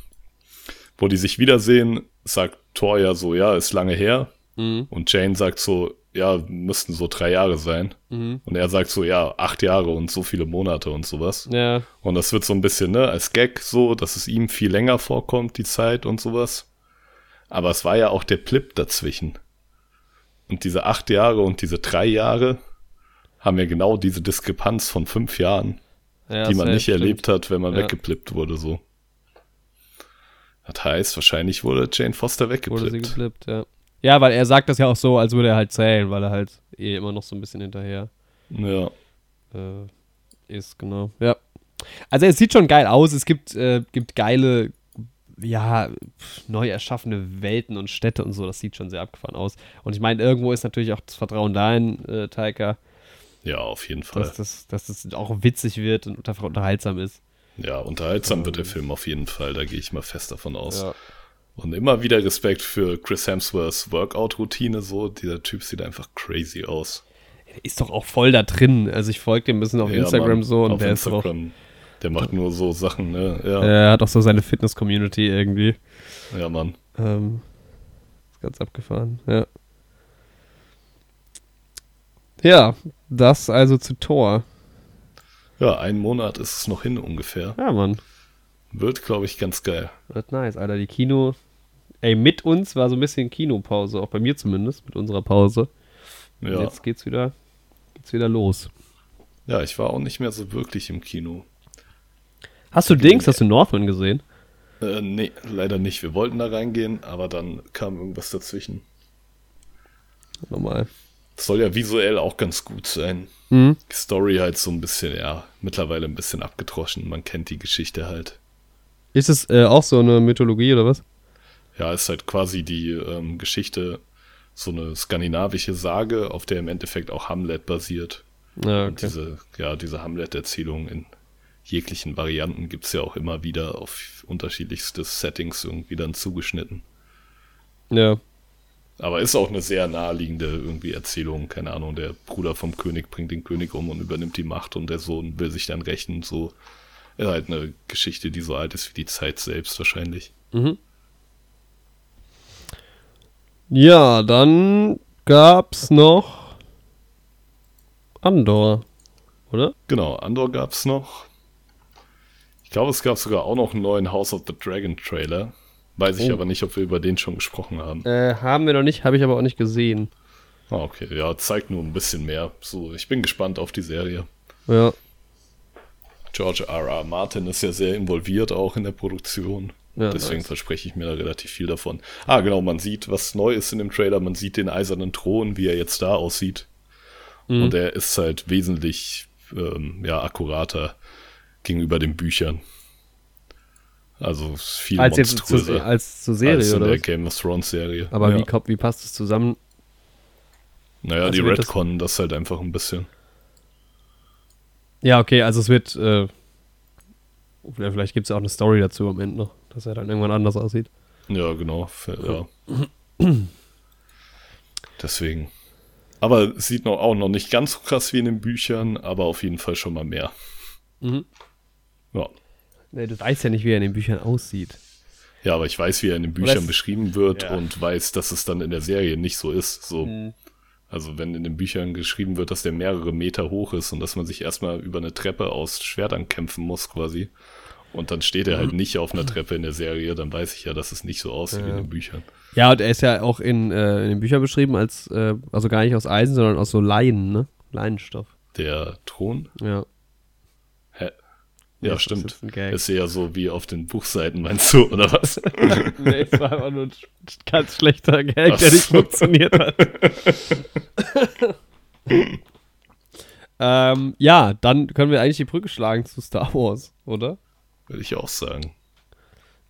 wo die sich wiedersehen, sagt Thor ja so, ja, ist lange her. mhm. Und Jane sagt so, ja, müssten so drei Jahre sein. Mhm. Und er sagt so, ja, acht Jahre und so viele Monate und sowas. Ja, Und das wird so ein bisschen, ne, als Gag so, dass es ihm viel länger vorkommt, die Zeit und sowas. Aber es war ja auch der Plip dazwischen. Und diese acht Jahre und diese drei Jahre haben ja genau diese Diskrepanz von fünf Jahren, ja die man nicht stimmt. erlebt hat, wenn man Ja. weggeplippt wurde, so. Das heißt, wahrscheinlich wurde Jane Foster Wurde sie weggeplippt. geblippt, ja. Ja, weil er sagt das ja auch so, als würde er halt zählen, weil er halt eh immer noch so ein bisschen hinterher Ja, äh, ist, genau. Ja. Also es sieht schon geil aus, es gibt, äh, gibt geile, ja, neu erschaffene Welten und Städte und so, das sieht schon sehr abgefahren aus. Und ich meine, irgendwo ist natürlich auch das Vertrauen dahin, äh, Taika, ja, auf jeden Fall. dass das, dass das auch witzig wird und unter- unterhaltsam ist. Ja, unterhaltsam wird der Film auf jeden Fall, da gehe ich mal fest davon aus. Ja. Und immer wieder Respekt für Chris Hemsworths Workout-Routine, so. Dieser Typ sieht einfach crazy aus. Der ist doch auch voll da drin. Also ich folge dem ein bisschen auf Ja, Instagram Mann, so und auf der ist auch, Instagram. Der macht nur so Sachen, ne? Ja, er hat auch so seine Fitness-Community irgendwie. ja, Mann. Ähm, ist ganz abgefahren, ja. Ja, das also zu Tor. Ja, einen Monat ist es noch hin ungefähr. Ja, Mann. Wird, glaube ich, ganz geil. Wird nice, Alter. Die Kino. Ey, mit uns war so ein bisschen Kinopause, auch bei mir zumindest, mit unserer Pause. Und Ja. jetzt geht's wieder, geht's wieder los. ja, ich war auch nicht mehr so wirklich im Kino. Hast du Dings, hast du Northman gesehen? Äh, nee, leider nicht. Wir wollten da reingehen, aber dann kam irgendwas dazwischen. Normal. Soll ja visuell auch ganz gut sein. Mhm. Die Story halt so ein bisschen, ja, mittlerweile ein bisschen abgedroschen. Man kennt die Geschichte halt. Ist es äh, auch so eine Mythologie oder was? Ja, ist halt quasi die ähm, Geschichte, so eine skandinavische Sage, auf der im Endeffekt auch Hamlet basiert. Ja, Und okay. diese, ja, diese Hamlet-Erzählung in jeglichen Varianten gibt's ja auch immer wieder auf unterschiedlichste Settings irgendwie dann zugeschnitten. Ja. Aber ist auch eine sehr naheliegende irgendwie Erzählung. Keine Ahnung, der Bruder vom König bringt den König um und übernimmt die Macht und der Sohn will sich dann rächen. So ist halt eine Geschichte, die so alt ist wie die Zeit selbst wahrscheinlich. Mhm. Ja, dann gab's noch Andor, oder? Genau, Andor gab's noch. Ich glaube, es gab sogar auch noch einen neuen House of the Dragon Trailer. Weiß ich Oh. aber nicht, ob wir über den schon gesprochen haben. Äh, haben wir noch nicht, habe ich aber auch nicht gesehen. Ah, okay, ja, zeigt nur ein bisschen mehr. So, ich bin gespannt auf die Serie. Ja. George R. R. Martin ist ja sehr involviert auch in der Produktion. Ja, Deswegen nice. verspreche ich mir da relativ viel davon. Ah, genau, man sieht, was neu ist in dem Trailer. Man sieht den eisernen Thron, wie er jetzt da aussieht. Mhm. Und er ist halt wesentlich ähm, ja, akkurater gegenüber den Büchern. Also viel Als jetzt zu, monströser als zur Serie, als in oder der was? Game of Thrones Serie. Aber ja. wie, wie passt es zusammen? Naja, also die wird das- Redcon das halt einfach ein bisschen. Ja, okay, also es wird, äh, vielleicht gibt es ja auch eine Story dazu am Ende noch, dass er dann irgendwann anders aussieht. Ja, genau. Für, ja. Deswegen. Aber es sieht noch, auch noch nicht ganz so krass wie in den Büchern, aber auf jeden Fall schon mal mehr. Mhm. Ja. Nee, du weißt ja nicht, wie er in den Büchern aussieht. Ja, aber ich weiß, wie er in den Büchern es- beschrieben wird Ja. und weiß, dass es dann in der Serie nicht so ist. So. Also wenn in den Büchern geschrieben wird, dass der mehrere Meter hoch ist und dass man sich erstmal über eine Treppe aus Schwertern kämpfen muss quasi. Und dann steht er halt nicht auf einer Treppe in der Serie, dann weiß ich ja, dass es nicht so aussieht Ja. wie in den Büchern. Ja, und er ist ja auch in, äh, in den Büchern beschrieben als, äh, also gar nicht aus Eisen, sondern aus so Leinen, ne? Leinenstoff. Der Thron? Ja. Ja, das stimmt. ist. Ist ja so wie auf den Buchseiten, meinst du, oder was? nee, es war einfach nur ein ganz schlechter Gag, Ach der nicht so. funktioniert hat. ähm, ja, dann können wir eigentlich die Brücke schlagen zu Star Wars, oder? Würde ich auch sagen.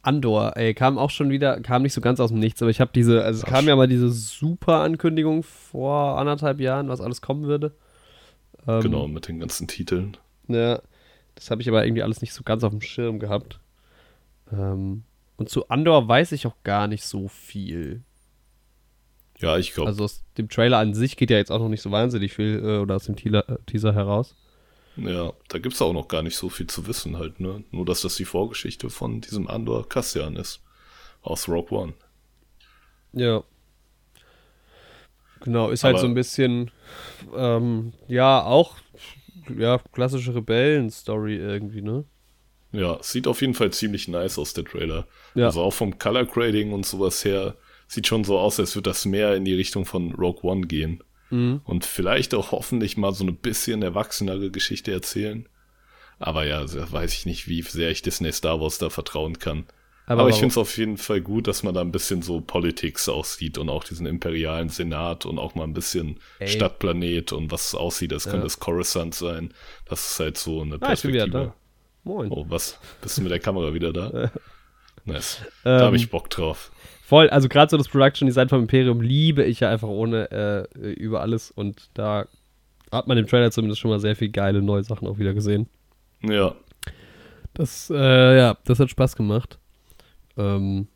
Andor, ey, kam auch schon wieder, kam nicht so ganz aus dem Nichts, aber ich habe diese, also es Ach, kam ja mal diese super Ankündigung vor anderthalb Jahren, was alles kommen würde. Ähm, Genau, mit den ganzen Titeln. Ja, das habe ich aber irgendwie alles nicht so ganz auf dem Schirm gehabt. Ähm, und zu Andor weiß ich auch gar nicht so viel. Ja, ich glaube, Also aus dem Trailer an sich geht ja jetzt auch noch nicht so wahnsinnig viel äh, oder aus dem Teaser, äh, Teaser heraus. ja, da gibt es auch noch gar nicht so viel zu wissen halt, ne? Nur, dass das die Vorgeschichte von diesem Andor Cassian ist. Aus Rogue One. Ja. Genau, ist halt Aber- so ein bisschen, ähm, ja, auch, ja, klassische Rebellen-Story irgendwie, ne? Ja, sieht auf jeden Fall ziemlich nice aus, der Trailer. Ja. Also auch vom Color Grading und sowas her, sieht schon so aus, als würde das mehr in die Richtung von Rogue One gehen. Mhm. Und vielleicht auch hoffentlich mal so eine bisschen erwachsenere Geschichte erzählen. Aber ja, da weiß ich nicht, wie sehr ich Disney Star Wars da vertrauen kann. Aber, ich warum- finde es auf jeden Fall gut, dass man da ein bisschen so Politics aussieht und auch diesen imperialen Senat und auch mal ein bisschen Ey. Stadtplanet und was es aussieht. Das Ja. könnte das Coruscant sein. Das ist halt so eine Ah, ich bin wieder Perspektive. da. Moin. Oh, was? Bist du mit der Kamera wieder da? Nice. Ähm, Da habe ich Bock drauf. Voll, also gerade so das Production Design vom Imperium liebe ich ja einfach ohne äh, über alles und da hat man im Trailer zumindest schon mal sehr viel geile neue Sachen auch wieder gesehen. Ja, Das, äh, ja, das hat Spaß gemacht. Ähm,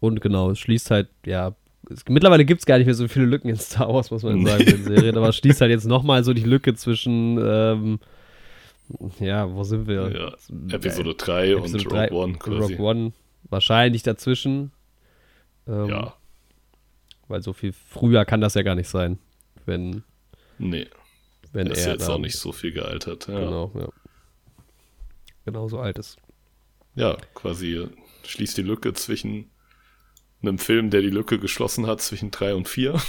und genau, es schließt halt, ja, es, mittlerweile gibt es gar nicht mehr so viele Lücken in Star Wars, muss man sagen, in den Serien, aber es schließt halt jetzt nochmal so die Lücke zwischen, ähm, ja, wo sind wir? ja. Episode 3 und Episode Rogue drei One und quasi. Rogue One wahrscheinlich dazwischen. Ähm, Ja, Weil so viel früher kann das ja gar nicht sein, wenn, nee. wenn Er ist er jetzt da- auch nicht so viel gealtert. Ja, Genau, ja. Genau so alt ist. ja quasi schließt die Lücke zwischen einem Film, der die Lücke geschlossen hat zwischen 3 und 4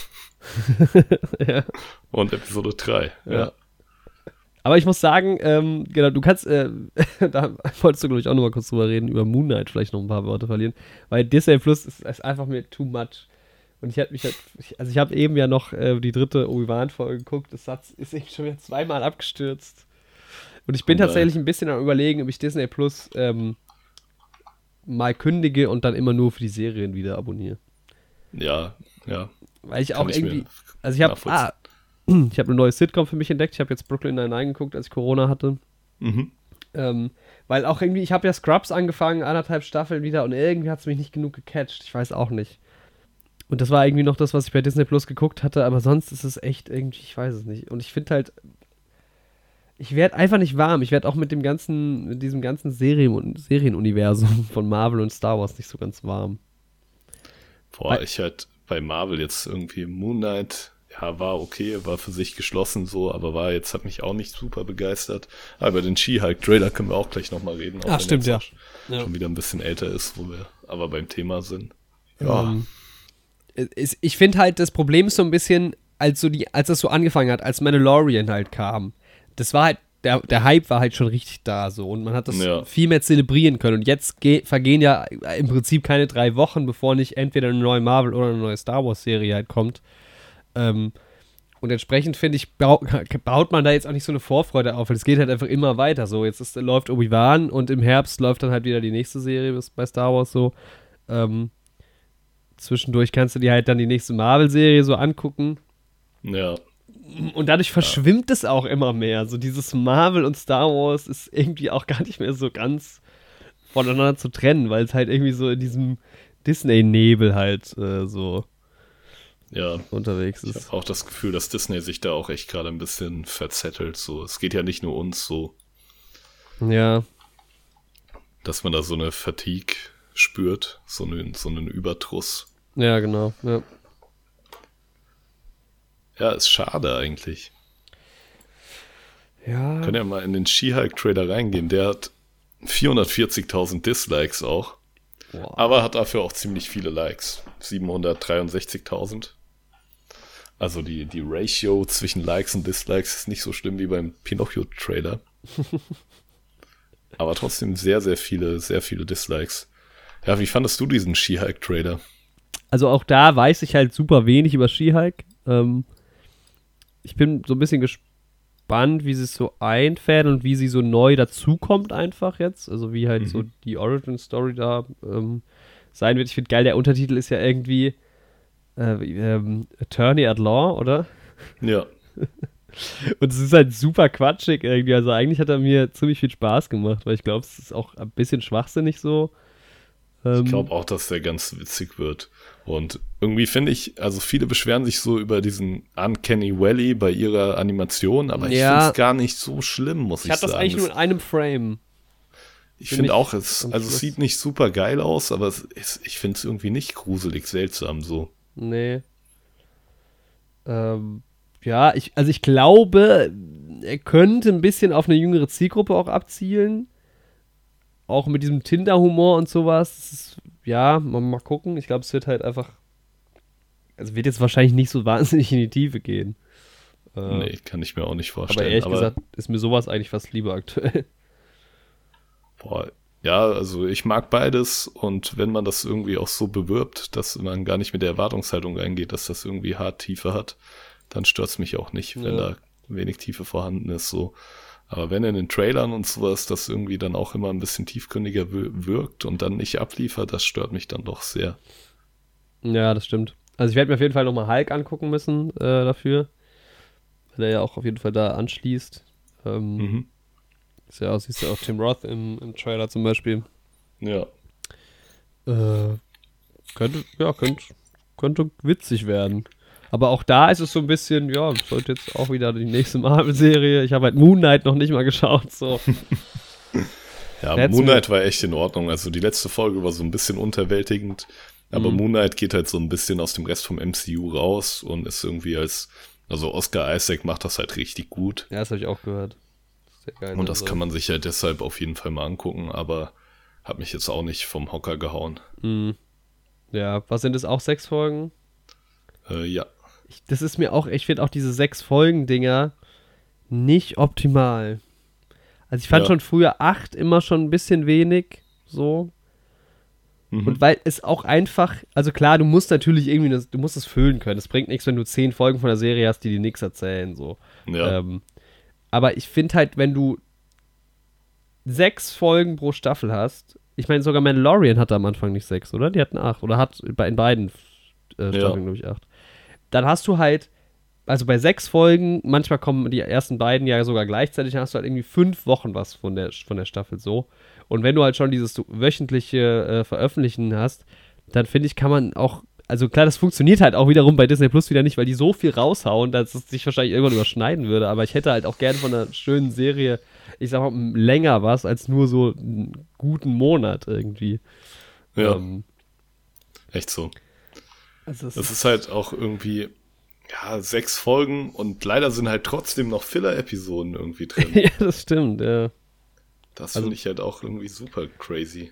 ja. und Episode 3. Ja. Ja. Aber ich muss sagen, ähm, genau, du kannst, äh, da wolltest du, glaube ich, auch noch mal kurz drüber reden, über Moon Knight vielleicht noch ein paar Worte verlieren, weil Disney Plus ist, ist einfach mir too much. Und ich hatte mich halt, also ich habe eben ja noch äh, die dritte Obi-Wan-Folge geguckt, das Satz ist eben schon wieder zweimal abgestürzt. Und ich bin Oh tatsächlich ein bisschen am überlegen, ob ich Disney Plus ähm, mal kündige und dann immer nur für die Serien wieder abonniere. ja, ja. Weil ich Kann auch ich irgendwie, also ich habe, ah, ich habe eine neue Sitcom für mich entdeckt. Ich habe jetzt Brooklyn Nine-Nine geguckt, als ich Corona hatte. Mhm. Ähm, weil auch irgendwie, ich habe ja Scrubs angefangen, anderthalb Staffeln wieder und irgendwie hat es mich nicht genug gecatcht. Ich weiß auch nicht. Und das war irgendwie noch das, was ich bei Disney Plus geguckt hatte, aber sonst ist es echt irgendwie, ich weiß es nicht. Und ich finde halt, ich werde einfach nicht warm. Ich werde auch mit dem ganzen, mit diesem ganzen Serien Serienuniversum von Marvel und Star Wars nicht so ganz warm. Boah, Weil- ich halt bei Marvel jetzt irgendwie Moon Knight, ja, war okay, war für sich geschlossen so, aber war jetzt, hat mich auch nicht super begeistert. Aber über den She-Hulk-Trailer können wir auch gleich nochmal reden. auch Ah, wenn stimmt, er ja. jetzt Ja. Schon wieder ein bisschen älter ist, wo wir aber beim Thema sind. Ja, Ähm, es- ich finde halt, das Problem ist so ein bisschen, als, so die, als das so angefangen hat, als Mandalorian halt kam. Das war halt, der, der Hype war halt schon richtig da so und man hat das Ja. viel mehr zelebrieren können. Und jetzt ge- vergehen ja im Prinzip keine drei Wochen, bevor nicht entweder eine neue Marvel oder eine neue Star Wars-Serie halt kommt. Ähm, und entsprechend finde ich, bau, baut man da jetzt auch nicht so eine Vorfreude auf, weil es geht halt einfach immer weiter. So, jetzt ist, läuft Obi-Wan und im Herbst läuft dann halt wieder die nächste Serie bei Star Wars so. Ähm, zwischendurch kannst du dir halt dann die nächste Marvel-Serie so angucken. ja, Und dadurch verschwimmt es auch immer mehr. So dieses Marvel und Star Wars ist irgendwie auch gar nicht mehr so ganz voneinander zu trennen, weil es halt irgendwie so in diesem Disney-Nebel halt äh, so ja. unterwegs Ich ist. habe auch das Gefühl, dass Disney sich da auch echt gerade ein bisschen verzettelt. So, es geht ja nicht nur uns so, Ja, dass man da so eine Fatigue spürt, so einen, so einen Überdruss. ja, genau. Ja. Ja, ist schade eigentlich. Ja. Können ja mal in den She-Hulk-Trailer reingehen. Der hat 440.000 Dislikes auch. Boah. Aber hat dafür auch ziemlich viele Likes. 763.000. Also die, die Ratio zwischen Likes und Dislikes ist nicht so schlimm wie beim Pinocchio-Trailer. Aber trotzdem sehr, sehr viele, sehr viele Dislikes. Ja, wie fandest du diesen She-Hulk-Trailer? Also auch da weiß ich halt super wenig über She-Hulk. Ähm, ich bin so ein bisschen gespannt, wie sie es so einfädeln und wie sie so neu dazukommt einfach jetzt. Also wie halt Mhm. so die Origin-Story da ähm, sein wird. Ich finde geil, der Untertitel ist ja irgendwie äh, ähm, Attorney at Law, oder? Ja, Und es ist halt super quatschig irgendwie. Also eigentlich hat er mir ziemlich viel Spaß gemacht, weil ich glaube, es ist auch ein bisschen schwachsinnig so. Ähm, ich glaube auch, dass der ganz witzig wird. Und irgendwie finde ich, also viele beschweren sich so über diesen Uncanny Valley bei ihrer Animation, aber ich Ja. finde es gar nicht so schlimm, muss ich, ich hatte das sagen. eigentlich Es- nur in einem Frame. Ich Find finde auch, es, also es sieht nicht super geil aus, aber es ist, ich finde es irgendwie nicht gruselig seltsam so. Nee. Ähm, ja, ich, also ich glaube, er könnte ein bisschen auf eine jüngere Zielgruppe auch abzielen. Auch mit diesem Tinder-Humor und sowas. Das ist, ja, mal, mal gucken. Ich glaube, es wird halt einfach. Also wird jetzt wahrscheinlich nicht so wahnsinnig in die Tiefe gehen. Äh, Nee, kann ich mir auch nicht aber vorstellen. ehrlich gesagt ist mir sowas eigentlich fast lieber aktuell. Boah, ja, also ich mag beides und wenn man das irgendwie auch so bewirbt, dass man gar nicht mit der Erwartungshaltung reingeht, dass das irgendwie hart Tiefe hat, dann stört's mich auch nicht, wenn Ja. da wenig Tiefe vorhanden ist. So. Aber wenn in den Trailern und sowas das irgendwie dann auch immer ein bisschen tiefgründiger wir- wirkt und dann nicht abliefert, das stört mich dann doch sehr. Ja, das stimmt. Also ich werde mir auf jeden Fall nochmal Hulk angucken müssen äh, dafür. Weil er ja auch auf jeden Fall da anschließt. Ähm, Mhm. Ist ja auch, siehst du auch Tim Roth im, im Trailer zum Beispiel. Ja. Äh, könnte, ja, könnte, könnte witzig werden. Aber auch da ist es so ein bisschen, ja, sollte jetzt auch wieder die nächste Marvel-Serie. Ich habe halt Moon Knight noch nicht mal geschaut, so. Ja, Hätt's Moon Knight war echt in Ordnung. Also die letzte Folge war so ein bisschen unterwältigend. Aber Mhm. Moon Knight geht halt so ein bisschen aus dem Rest vom MCU raus und ist irgendwie als, also Oscar Isaac macht das halt richtig gut. Ja, das habe ich auch gehört. Sehr geil. Und das also. kann man sich halt deshalb auf jeden Fall mal angucken, aber hat mich jetzt auch nicht vom Hocker gehauen. Mhm. Ja, was sind das auch sechs Folgen? Äh, ja. Ich, das ist mir auch, ich finde auch diese sechs Folgen-Dinger nicht optimal. Also ich fand Ja. schon früher acht immer schon ein bisschen wenig, so. Mhm. Und weil es auch einfach, also klar, du musst natürlich irgendwie, das, du musst es füllen können. Es bringt nichts, wenn du zehn Folgen von der Serie hast, die dir nichts erzählen, so. ja. Ähm, aber ich finde halt, wenn du sechs Folgen pro Staffel hast, ich meine, sogar Mandalorian hatte am Anfang nicht sechs, oder? Die hatten acht. Oder hat bei, in beiden äh, Staffeln, Ja. glaube ich, acht. Dann hast du halt, also bei sechs Folgen, manchmal kommen die ersten beiden ja sogar gleichzeitig, dann hast du halt irgendwie fünf Wochen was von der, von der Staffel so. Und wenn du halt schon dieses wöchentliche äh, Veröffentlichen hast, dann finde ich, kann man auch, also klar, das funktioniert halt auch wiederum bei Disney Plus wieder nicht, weil die so viel raushauen, dass es sich wahrscheinlich irgendwann überschneiden würde. Aber ich hätte halt auch gerne von einer schönen Serie, ich sag mal, länger was als nur so einen guten Monat irgendwie. ja, Ähm, echt so. Also es Das ist halt auch irgendwie, ja, sechs Folgen und leider sind halt trotzdem noch Filler-Episoden irgendwie drin. ja, das stimmt, ja. Das Also- finde ich halt auch irgendwie super crazy.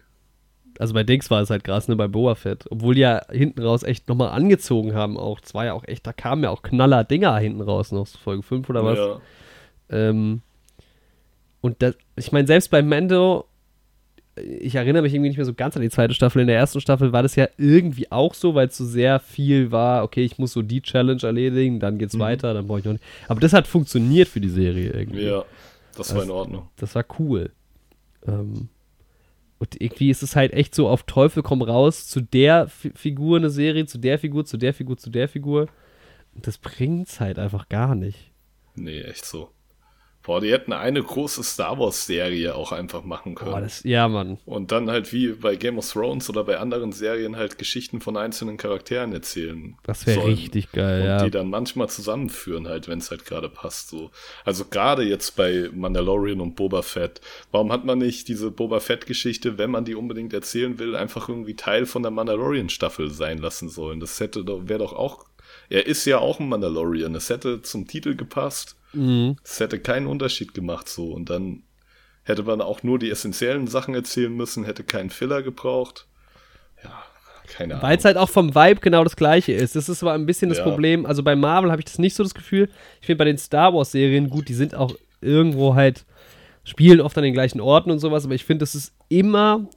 Also bei Dings war es halt krass, ne, bei Boba Fett. Obwohl die ja hinten raus echt nochmal angezogen haben auch. War ja auch echt, da kamen ja auch Knaller-Dinger hinten raus noch, Folge 5 oder was. Ja, Ähm, und das, ich meine, selbst bei Mando, ich erinnere mich irgendwie nicht mehr so ganz an die zweite Staffel. In der ersten Staffel war das ja irgendwie auch so, weil es so sehr viel war, okay, ich muss so die Challenge erledigen, dann geht's Mhm. weiter, dann brauche ich noch nicht. Aber das hat funktioniert für die Serie irgendwie. ja, das war in Ordnung. Das war cool. Ähm, und irgendwie ist es halt echt so auf Teufel komm raus zu der Fi Figur eine Serie, zu der Figur, zu der Figur, zu der Figur. Und das bringt's halt einfach gar nicht. Nee, echt so. Boah, die hätten eine große Star Wars-Serie auch einfach machen können. Boah, das, ja, Mann. Und dann halt wie bei Game of Thrones oder bei anderen Serien halt Geschichten von einzelnen Charakteren erzählen. Das wäre richtig geil, Und ja. die dann manchmal zusammenführen, halt, wenn es halt gerade passt. So. Also gerade jetzt bei Mandalorian und Boba Fett. Warum hat man nicht diese Boba Fett-Geschichte, wenn man die unbedingt erzählen will, einfach irgendwie Teil von der Mandalorian-Staffel sein lassen sollen? Das hätte doch, wäre doch auch. Er ist ja auch ein Mandalorian. Es hätte zum Titel gepasst. Mhm. Es hätte keinen Unterschied gemacht so. Und dann Hätte man auch nur die essentiellen Sachen erzählen müssen, hätte keinen Filler gebraucht. Ja, keine Ahnung. Weil es halt auch vom Vibe genau das gleiche ist. Das ist aber ein bisschen das Ja. Problem. Also bei Marvel habe ich das nicht so das Gefühl. Ich finde bei den Star Wars-Serien gut, die sind auch irgendwo halt, spielen oft an den gleichen Orten und sowas, aber ich finde, das ist immer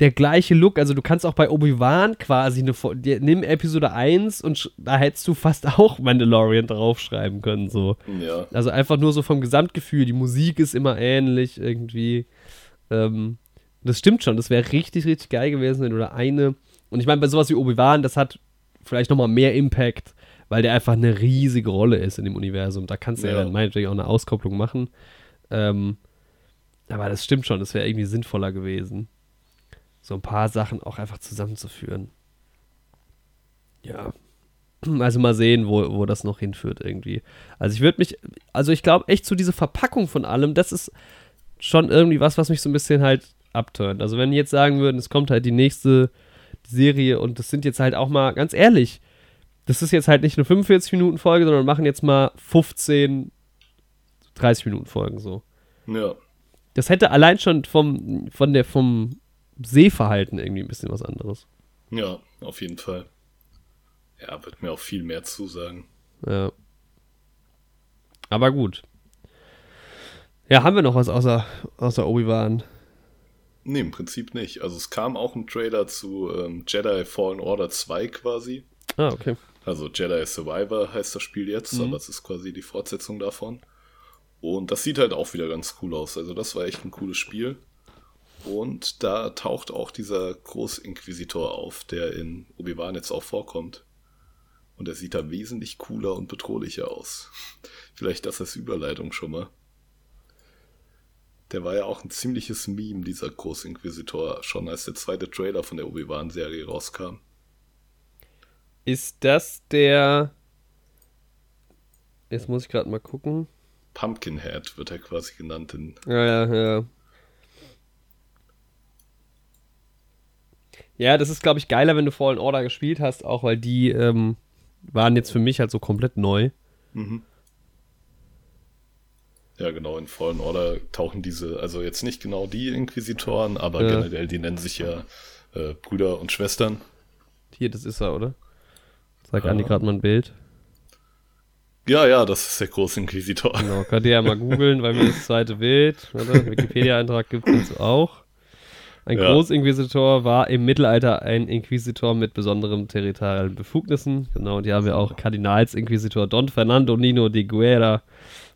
der gleiche Look. Also du kannst auch bei Obi-Wan quasi eine, nimm Episode 1 und da hättest du fast auch Mandalorian draufschreiben können, so. Ja, Also einfach nur so vom Gesamtgefühl. Die Musik ist immer ähnlich irgendwie. Ähm, das stimmt schon. Das wäre richtig, richtig geil gewesen, wenn du da eine. Und ich meine, bei sowas wie Obi-Wan, das hat vielleicht nochmal mehr Impact, weil der einfach eine riesige Rolle ist in dem Universum. Da kannst du ja, Ja. dann meinetwegen auch eine Auskopplung machen. Ähm, aber das stimmt schon. Das wäre irgendwie sinnvoller gewesen. So ein paar Sachen auch einfach zusammenzuführen. Ja. Also mal sehen, wo, wo das noch hinführt irgendwie. Also ich würde mich, also ich glaube echt zu dieser Verpackung von allem, das ist schon irgendwie was, was mich so ein bisschen halt abturnt. Also wenn die jetzt sagen würden, es kommt halt die nächste Serie und das sind jetzt halt auch mal, ganz ehrlich, das ist jetzt halt nicht eine 45 Minuten Folge, sondern machen jetzt mal 15, 30 Minuten Folgen so. ja. Das hätte allein schon vom, von der, vom Sehverhalten irgendwie ein bisschen was anderes. Ja, auf jeden Fall. Ja, wird mir auch viel mehr zusagen. Ja. Aber gut. Ja, haben wir noch was außer, außer Obi-Wan? Nee, im Prinzip nicht. Also es kam auch ein Trailer zu ähm, Jedi Fallen Order 2 quasi. Ah, okay. Also Jedi Survivor heißt das Spiel jetzt, Mhm. aber es ist quasi die Fortsetzung davon. Und das sieht halt auch wieder ganz cool aus. Also das war echt ein cooles Spiel. Und da taucht auch dieser Großinquisitor auf, der in Obi-Wan jetzt auch vorkommt. Und er sieht da wesentlich cooler und bedrohlicher aus. Vielleicht das als Überleitung schon mal. Der war ja auch ein ziemliches Meme, dieser Großinquisitor, schon als der zweite Trailer von der Obi-Wan-Serie rauskam. Ist das der. Jetzt muss ich gerade mal gucken. Pumpkinhead wird er quasi genannt in Ja, ja, ja. Ja, das ist, glaube ich, geiler, wenn du Fallen Order gespielt hast, auch weil die ähm, waren jetzt für mich halt so komplett neu. Mhm. Ja, genau, in Fallen Order tauchen diese, also jetzt nicht genau die Inquisitoren, aber Ja. generell, die nennen sich ja äh, Brüder und Schwestern. Hier, das ist er, oder? Sag Ah. Andi gerade mal ein Bild. Ja, ja, das ist der Großinquisitor. Genau, könnt ihr ja mal googeln, weil mir das zweite Bild? Wikipedia-Eintrag gibt es auch. Ein Ja. Großinquisitor war im Mittelalter ein Inquisitor mit besonderen territorialen Befugnissen. Genau, und hier haben wir auch Kardinalsinquisitor Don Fernando Nino de Guerra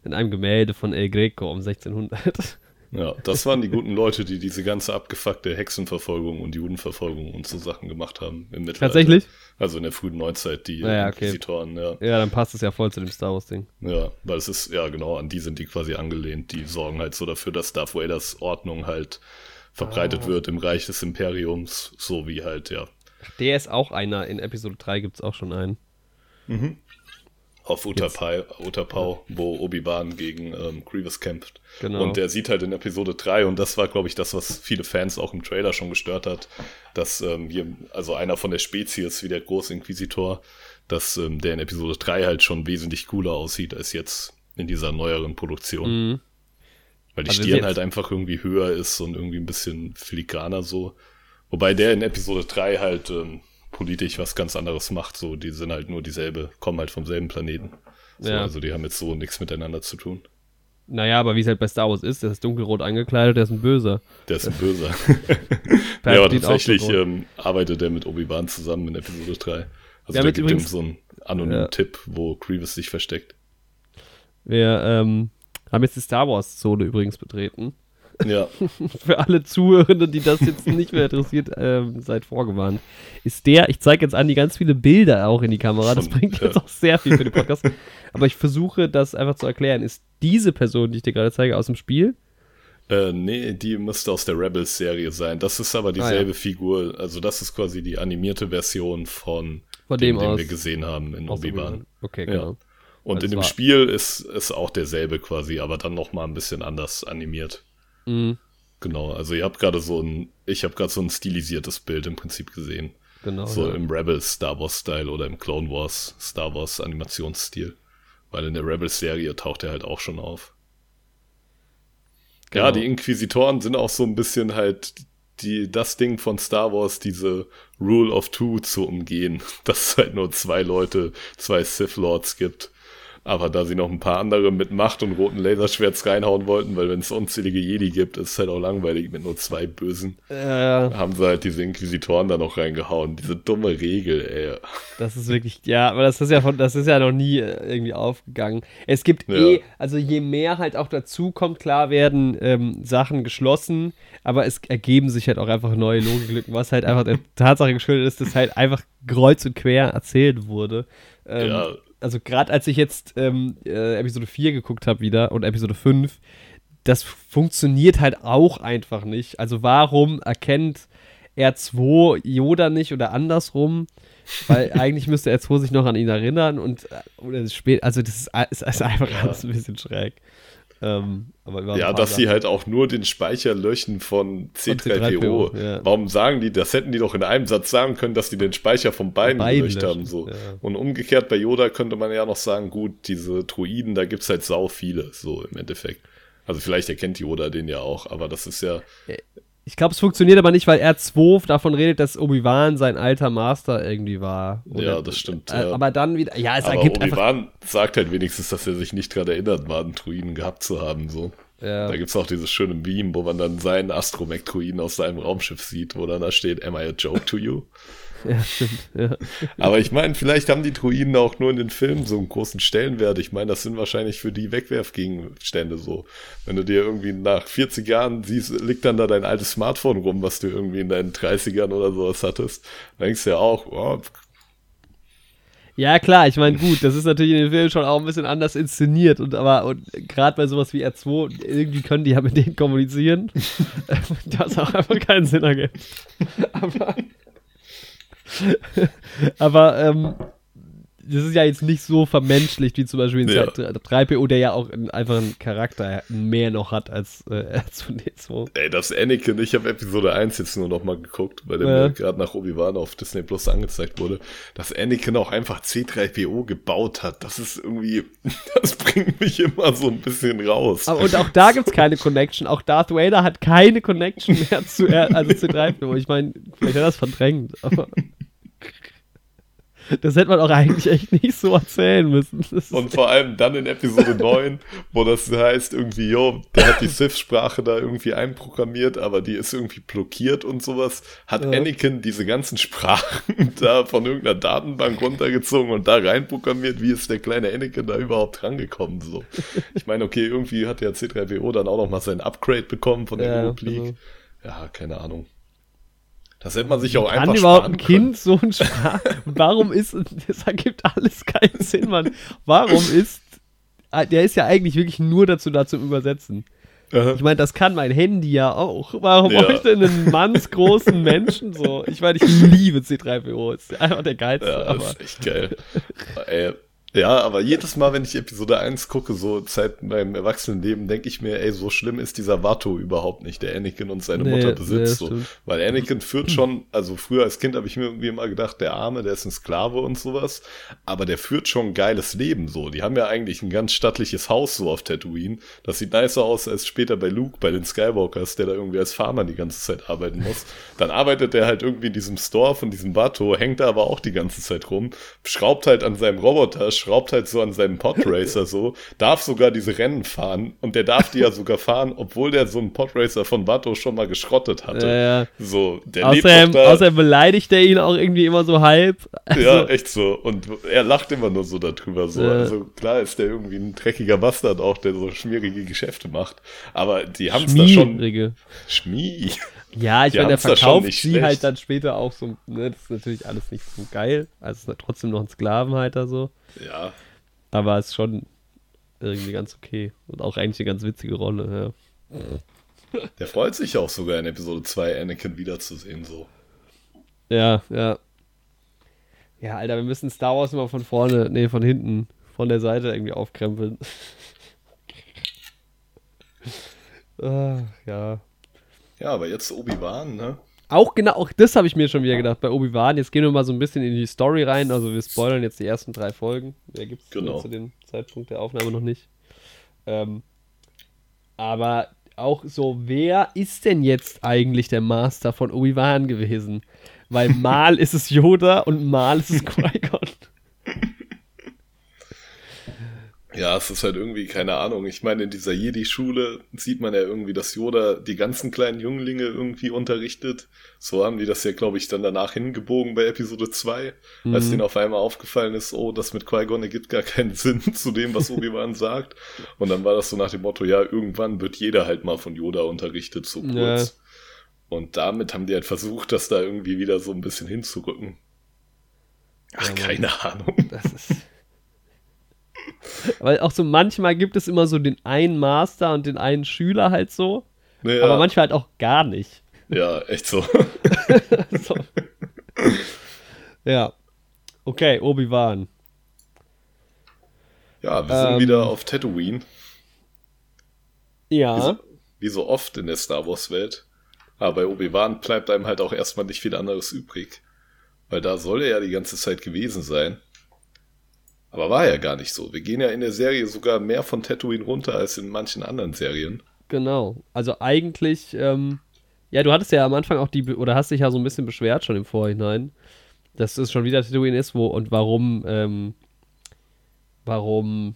in einem Gemälde von El Greco um 1600. Ja, das waren die guten Leute, die diese ganze abgefuckte Hexenverfolgung und Judenverfolgung und so Sachen gemacht haben im Mittelalter. Tatsächlich? Also in der frühen Neuzeit, die Ja, ja, okay. Inquisitoren, ja. Ja, dann passt es ja voll zu dem Star Wars-Ding. Ja, weil es ist, ja genau, an die sind die quasi angelehnt. Die sorgen halt so dafür, dass Darth Vaders Ordnung halt verbreitet Ah. wird im Reich des Imperiums, so wie halt, ja, Der ist auch einer. In Episode 3 gibt es auch schon einen. auf Utapau, Utapau wo Obi-Wan gegen ähm, Grievous kämpft. Genau. Und der sieht halt in Episode 3, und das war, glaube ich, das, was viele Fans auch im Trailer schon gestört hat, dass ähm, hier, also einer von der Spezies wie der Großinquisitor, dass ähm, der in Episode 3 halt schon wesentlich cooler aussieht als jetzt in dieser neueren Produktion. Mhm. Weil die Also Stirn halt einfach irgendwie höher ist und irgendwie ein bisschen filigraner so. Wobei der in Episode 3 halt ähm, politisch was ganz anderes macht. So, die sind halt nur dieselbe, kommen halt vom selben Planeten. So, Ja. Also die haben jetzt so nichts miteinander zu tun. Naja, aber wie es halt bei Star Wars ist, der ist dunkelrot angekleidet, der ist ein Böser. Der ist ein Böser. Ja, aber tatsächlich ähm, arbeitet er mit Obi-Wan zusammen in Episode 3. Also Ja, der gibt ihm übrigens- so einen anonymen Ja. Tipp, wo Grievous sich versteckt. Wir ähm, haben jetzt die Star Wars-Zone übrigens betreten. Ja, Für alle Zuhörenden, die das jetzt nicht mehr interessiert, ähm, seid vorgewarnt. Ist der, ich zeige jetzt an die ganz viele Bilder auch in die Kamera, das bringt jetzt ja. auch sehr viel für den Podcast. Aber ich versuche das einfach zu erklären. Ist diese Person, die ich dir gerade zeige, aus dem Spiel? äh, nee, die müsste aus der Rebels-Serie sein. Das ist aber dieselbe Ah, Figur. Also das ist quasi die animierte Version von, Von dem, dem den wir gesehen haben in Obi-Wan. Okay, Ja. Genau. Und Also in dem Spiel ist es auch derselbe quasi, aber dann noch mal ein bisschen anders animiert. Mhm, Genau, also ihr habt gerade so ein, ich habe gerade so ein stilisiertes Bild im Prinzip gesehen. genau. So ja. im Rebels Star Wars Style oder im Clone Wars Star Wars Animationsstil. Weil in der Rebels Serie taucht er halt auch schon auf. Ja, die Inquisitoren sind auch so ein bisschen halt die, das Ding von Star Wars, diese Rule of Two zu umgehen, dass es halt nur zwei Leute, zwei Sith Lords gibt. Aber da sie noch ein paar andere mit Macht und roten Laserschwerts reinhauen wollten, weil wenn es unzählige Jedi gibt, ist es halt auch langweilig mit nur zwei Bösen, äh, haben sie halt diese Inquisitoren da noch reingehauen. Diese dumme Regel, ey. Das ist wirklich, ja, aber das ist ja von, das ist ja noch nie äh, irgendwie aufgegangen. Es gibt Ja. eh, also je mehr halt auch dazu kommt, klar werden ähm, Sachen geschlossen, aber es ergeben sich halt auch einfach neue Logiklücken, was halt einfach der Tatsache geschuldet ist, dass halt einfach kreuz und quer erzählt wurde. Ähm, Ja. Also gerade als ich jetzt ähm, äh, Episode 4 geguckt habe wieder und Episode 5, das funktioniert halt auch einfach nicht. Also warum erkennt R2 Yoda nicht oder andersrum? Weil eigentlich müsste R2 sich noch an ihn erinnern und äh, oder spät, also das ist, ist, ist einfach alles ein bisschen schräg. Ähm, Ja, dass sie halt auch nur den Speicher löschen von C3PO. C3PO, ja. Warum sagen die, das hätten die doch in einem Satz sagen können, dass die den Speicher von beiden, Beiden gelöscht löschen, haben. So. ja. Und umgekehrt bei Yoda könnte man ja noch sagen, gut, diese Druiden, da gibt's halt sau viele, so im Endeffekt. Also vielleicht erkennt Yoda den ja auch, aber das ist ja, Ich glaube, es funktioniert aber nicht, weil R2 davon redet, dass Obi-Wan sein alter Master irgendwie war. Ja, das stimmt, Äh, ja. Aber dann wieder, ja, es aber ergibt einfach. Obi-Wan sagt halt wenigstens, dass er sich nicht dran erinnert war, einen Druiden gehabt zu haben, so. Ja. Da gibt's auch dieses schöne Meme, wo man dann seinen Astromech-Druiden aus seinem Raumschiff sieht, wo dann da steht, am I a joke to you? ja, stimmt. Ja. Aber ich meine, vielleicht haben die Druiden auch nur in den Filmen so einen großen Stellenwert. Ich meine, das sind wahrscheinlich für die Wegwerfgegenstände so. Wenn du dir irgendwie nach 40 Jahren siehst, liegt dann da dein altes Smartphone rum, was du irgendwie in deinen 30ern oder sowas hattest, dann denkst du ja auch, oh, Ja, klar, ich meine, gut, das ist natürlich in den Filmen schon auch ein bisschen anders inszeniert und aber und gerade bei sowas wie R2, irgendwie können die ja mit denen kommunizieren, das auch einfach keinen Sinn ergibt. Aber, aber ähm, das ist ja jetzt nicht so vermenschlicht wie zum Beispiel in Ja. 3PO, der ja auch einen- einfach einen Charakter mehr noch hat als äh, R2D2. ey, das Anakin, ich habe Episode 1 jetzt nur noch mal geguckt, weil der Ja. mir gerade nach Obi-Wan auf Disney Plus angezeigt wurde, dass Anakin auch einfach C3PO gebaut hat. Das ist irgendwie, das bringt mich immer so ein bisschen raus. Aber, und auch da gibt es keine Connection. Auch Darth Vader hat keine Connection mehr zu, also zu 3PO. Ich meine, vielleicht hat er das verdrängt, aber. Das hätte man auch eigentlich echt nicht so erzählen müssen. Und vor allem dann in Episode 9, wo das heißt irgendwie, jo, der hat die Sith-Sprache da irgendwie einprogrammiert, aber die ist irgendwie blockiert und sowas, hat Ja. Anakin diese ganzen Sprachen da von irgendeiner Datenbank runtergezogen und da reinprogrammiert, wie ist der kleine Anakin da überhaupt rangekommen, so. Ich meine, okay, irgendwie hat ja C3PO dann auch noch mal sein Upgrade bekommen von der Ja, Republik. genau. Ja, keine Ahnung. Das hätte man sich auch kann einfach überhaupt ein sparen können. Kind so ein Sprach. Warum ist. Das ergibt alles keinen Sinn, Mann. Warum ist. Der ist ja eigentlich wirklich nur dazu da zum Übersetzen. Ich meine, das kann mein Handy ja auch. Warum Ja. brauche ich denn einen mannsgroßen Menschen so? Ich meine, ich liebe C3PO. Ist einfach der geilste. Ja, aber das ist echt geil. ey, ja, aber jedes Mal, wenn ich Episode 1 gucke, so Zeit in meinem Erwachsenenleben, denke ich mir, ey, so schlimm ist dieser Watto überhaupt nicht, der Anakin und seine Nee, Mutter nee, besitzt. das so. Weil Anakin führt schon, also früher als Kind habe ich mir irgendwie immer gedacht, der Arme, der ist ein Sklave und sowas, aber der führt schon ein geiles Leben so. Die haben ja eigentlich ein ganz stattliches Haus so auf Tatooine. Das sieht nicer aus als später bei Luke, bei den Skywalkers, der da irgendwie als Farmer die ganze Zeit arbeiten muss. Dann arbeitet er halt irgendwie in diesem Store von diesem Bato, hängt da aber auch die ganze Zeit rum, schraubt halt an seinem Roboter, schraubt halt so an seinem Podracer so, darf sogar diese Rennen fahren und der darf die ja sogar fahren, obwohl der so einen Podracer von Bato schon mal geschrottet hatte. Ja, ja. So, der Außerdem, lebt da. außerdem beleidigt er ihn auch irgendwie immer so halb. Also, ja, echt so. Und er lacht immer nur so darüber. So. Ja. Also klar ist der irgendwie ein dreckiger Bastard auch, der so schmierige Geschäfte macht. Aber die haben es da schon. Schmierige. Schmie. Ja, ich Die meine, der verkauft sie schlecht. halt dann später auch so. Ne, das ist natürlich alles nicht so geil. Also es ist trotzdem noch ein Sklavenhalter so. Ja. Aber es ist schon irgendwie ganz okay. Und auch eigentlich eine ganz witzige Rolle, Der freut sich auch sogar in Episode 2 Anakin wiederzusehen. So. ja. Ja, ja. Ja, Alter, wir müssen Star Wars immer von vorne, nee, von hinten, von der Seite irgendwie aufkrempeln. Ach, ja. Ja, aber jetzt Obi-Wan, ne? Auch genau, auch das habe ich mir schon wieder gedacht bei Obi-Wan. Jetzt gehen wir mal so ein bisschen in die Story rein. Also wir spoilern jetzt die ersten drei Folgen. Mehr gibt es Genau. zu dem Zeitpunkt der Aufnahme noch nicht. Ähm, aber auch so, wer ist denn jetzt eigentlich der Master von Obi-Wan gewesen? Weil mal ist es Yoda und mal ist es Qui-Gon. Ja, es ist halt irgendwie, keine Ahnung. Ich meine, in dieser Jedi-Schule sieht man ja irgendwie, dass Yoda die ganzen kleinen Jünglinge irgendwie unterrichtet. So haben die das ja, glaube ich, dann danach hingebogen bei Episode 2, mhm. als denen auf einmal aufgefallen ist, oh, das mit Qui-Gon ergibt gar keinen Sinn zu dem, was Obi-Wan sagt. Und dann war das so nach dem Motto, ja, irgendwann wird jeder halt mal von Yoda unterrichtet, so kurz. Ja. Und damit haben die halt versucht, das da irgendwie wieder so ein bisschen hinzurücken. Ach, keine Ahnung. Das ist weil auch so manchmal gibt es immer so den einen Master und den einen Schüler halt so. Ja. Aber manchmal halt auch gar nicht. Ja, echt so. so. Ja. Okay, Obi-Wan. Ja, wir sind ähm, wieder auf Tatooine. Ja. Wie so, wie so oft in der Star Wars-Welt. Aber bei Obi-Wan bleibt einem halt auch erstmal nicht viel anderes übrig. Weil da soll er ja die ganze Zeit gewesen sein. Aber war ja gar nicht so. Wir gehen ja in der Serie sogar mehr von Tatooine runter als in manchen anderen Serien. Genau. Also eigentlich, ähm, ja, du hattest ja am Anfang auch die, oder hast dich ja so ein bisschen beschwert schon im Vorhinein, dass es schon wieder Tatooine ist, wo und warum, ähm, warum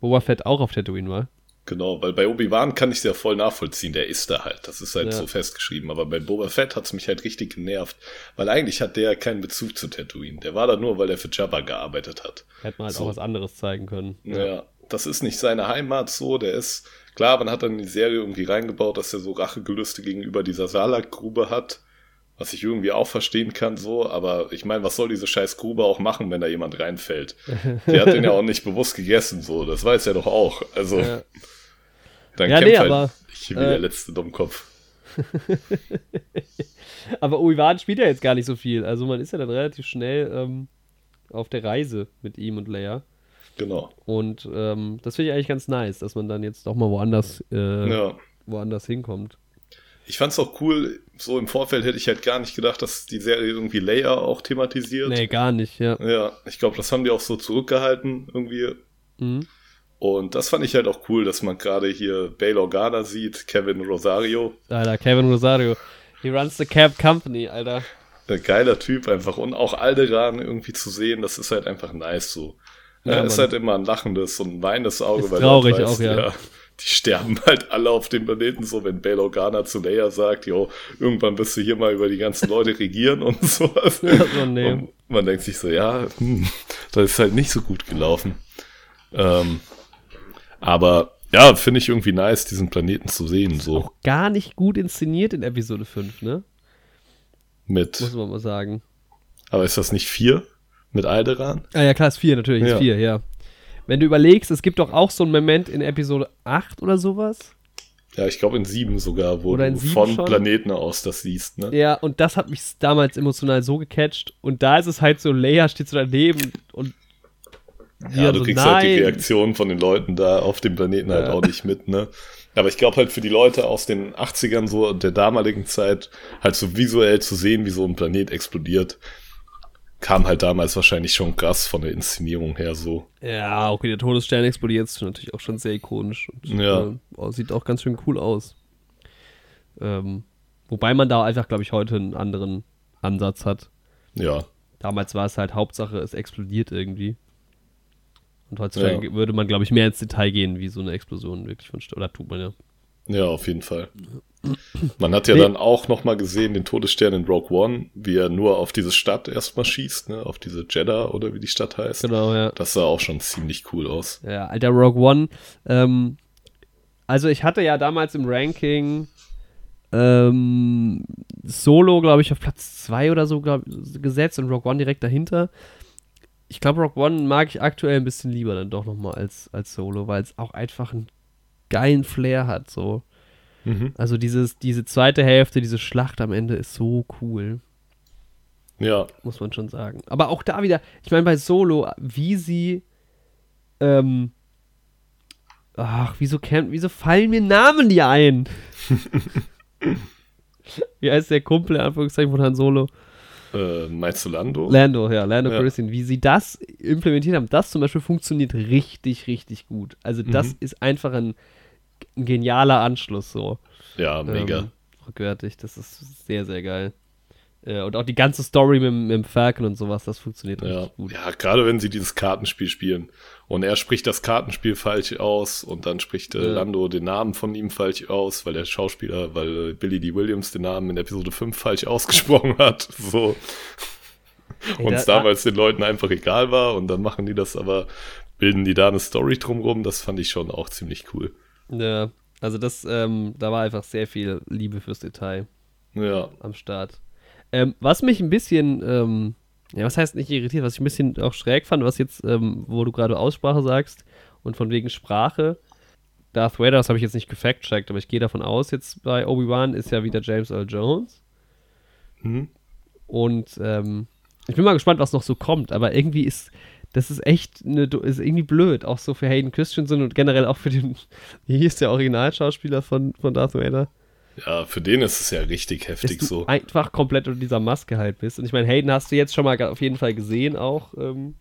Boba Fett auch auf Tatooine war. Genau, weil bei Obi-Wan kann ich es ja voll nachvollziehen, der ist da halt. Das ist halt ja. so festgeschrieben. Aber bei Boba Fett hat es mich halt richtig genervt. Weil eigentlich hat der keinen Bezug zu Tatooine. Der war da nur, weil er für Jabba gearbeitet hat. Hätte man halt so. auch was anderes zeigen können. Ja. ja, das ist nicht seine Heimat so. Der ist, klar, man hat dann in die Serie irgendwie reingebaut, dass er so Rachegelüste gegenüber dieser Salak-Grube hat. Was ich irgendwie auch verstehen kann, so, aber ich meine, was soll diese scheiß Grube auch machen, wenn da jemand reinfällt? Der hat den ja auch nicht bewusst gegessen, so, das weiß er doch auch. Also. Ja. Dann ja, kämpft nee, halt aber, ich wie äh, der letzte Dummkopf. aber Obi-Wan spielt ja jetzt gar nicht so viel. Also man ist ja dann relativ schnell ähm, auf der Reise mit ihm und Leia. Genau. Und ähm, das finde ich eigentlich ganz nice, dass man dann jetzt doch mal woanders, äh, ja. woanders hinkommt. Ich fand's auch cool, so im Vorfeld hätte ich halt gar nicht gedacht, dass die Serie irgendwie Leia auch thematisiert. Nee, gar nicht, ja. Ja, ich glaube, das haben die auch so zurückgehalten irgendwie. Mhm. Und das fand ich halt auch cool, dass man gerade hier Bail Organa sieht, Kevin Rosario. Alter, Kevin Rosario. He runs the Cab Company, Alter. Ein geiler Typ einfach. Und auch Alderan irgendwie zu sehen, das ist halt einfach nice so. Ja, er ist halt immer ein lachendes und ein weinendes Auge. Ist weil traurig weiß, auch, ja. ja. Die sterben halt alle auf dem Planeten so, wenn Bail Organa zu Leia sagt, jo, irgendwann wirst du hier mal über die ganzen Leute regieren und sowas. Ja, so nee. Und man denkt sich so, ja, hm, das ist halt nicht so gut gelaufen. Ähm, aber ja, finde ich irgendwie nice, diesen Planeten zu sehen. So. Auch gar nicht gut inszeniert in Episode 5, ne? Mit. Muss man mal sagen. Aber ist das nicht 4 mit Alderan? Ah ja, klar, ist 4 natürlich, ja. ist 4, ja. Wenn du überlegst, es gibt doch auch so einen Moment in Episode 8 oder sowas. Ja, ich glaube in 7 sogar, wo du von schon. Planeten aus das siehst, ne? Ja, und das hat mich damals emotional so gecatcht. Und da ist es halt so, Leia steht so daneben und ja, du so, kriegst nein. halt die Reaktion von den Leuten da auf dem Planeten halt ja. auch nicht mit, ne? Aber ich glaube halt für die Leute aus den 80ern so und der damaligen Zeit halt so visuell zu sehen, wie so ein Planet explodiert, kam halt damals wahrscheinlich schon krass von der Inszenierung her so. Ja, okay, der Todesstern explodiert ist natürlich auch schon sehr ikonisch und ja. äh, sieht auch ganz schön cool aus. Ähm, wobei man da einfach, glaube ich, heute einen anderen Ansatz hat. Ja. Damals war es halt Hauptsache, es explodiert irgendwie. Und heutzutage ja. würde man, glaube ich, mehr ins Detail gehen, wie so eine Explosion wirklich wünscht. Oder tut man ja. Ja, auf jeden Fall. Man hat ja nee. dann auch nochmal gesehen, den Todesstern in Rogue One, wie er nur auf diese Stadt erstmal schießt, ne? Auf diese Jeddah oder wie die Stadt heißt. Genau, ja. Das sah auch schon ziemlich cool aus. Ja, alter Rogue One. Ähm, also ich hatte ja damals im Ranking ähm, Solo, glaube ich, auf Platz 2 oder so glaub, gesetzt und Rogue One direkt dahinter ich glaube, Rock One mag ich aktuell ein bisschen lieber dann doch nochmal als, als Solo, weil es auch einfach einen geilen Flair hat, so. Mhm. Also dieses, diese zweite Hälfte, diese Schlacht am Ende ist so cool. Ja. Muss man schon sagen. Aber auch da wieder, ich meine, bei Solo, wie sie, ähm, ach, wieso, kennt, wieso fallen mir Namen die ein? wie heißt der Kumpel, in Anführungszeichen, von Han Solo? Äh, meinst du Lando? Lando, ja, Lando ja. Calrissian. Wie sie das implementiert haben, das zum Beispiel funktioniert richtig, richtig gut. Also das mhm. ist einfach ein, ein genialer Anschluss so. Ja, mega. Ähm, rückwärtig, das ist sehr, sehr geil. Äh, und auch die ganze Story mit, mit dem Falcon und sowas, das funktioniert Ja, richtig gut. ja gerade wenn sie dieses Kartenspiel spielen. Und er spricht das Kartenspiel falsch aus und dann spricht äh, Ja. Lando den Namen von ihm falsch aus, weil der Schauspieler, weil äh, Billy D. Williams den Namen in Episode 5 falsch ausgesprochen hat. So. Und da- es damals den Leuten einfach egal war und dann machen die das aber, bilden die da eine Story drumrum. Das fand ich schon auch ziemlich cool. Ja, also das, ähm, da war einfach sehr viel Liebe fürs Detail Ja, am Start. Ähm, was mich ein bisschen, ähm, ja, was heißt nicht irritiert, was ich ein bisschen auch schräg fand, was jetzt, ähm, wo du gerade Aussprache sagst und von wegen Sprache, Darth Vader, das habe ich jetzt nicht gefact-checkt, aber ich gehe davon aus, jetzt bei Obi-Wan ist ja wieder James Earl Jones. hm? Und ähm, ich bin mal gespannt, was noch so kommt, aber irgendwie ist, das ist echt eine, ist irgendwie blöd, auch so für Hayden Christensen und generell auch für den, wie hieß der Originalschauspieler von, von Darth Vader, ja, für den ist es ja richtig dass heftig du so. einfach komplett unter dieser Maske halt bist. Und ich meine, Hayden hast du jetzt schon mal auf jeden Fall gesehen, auch ähm,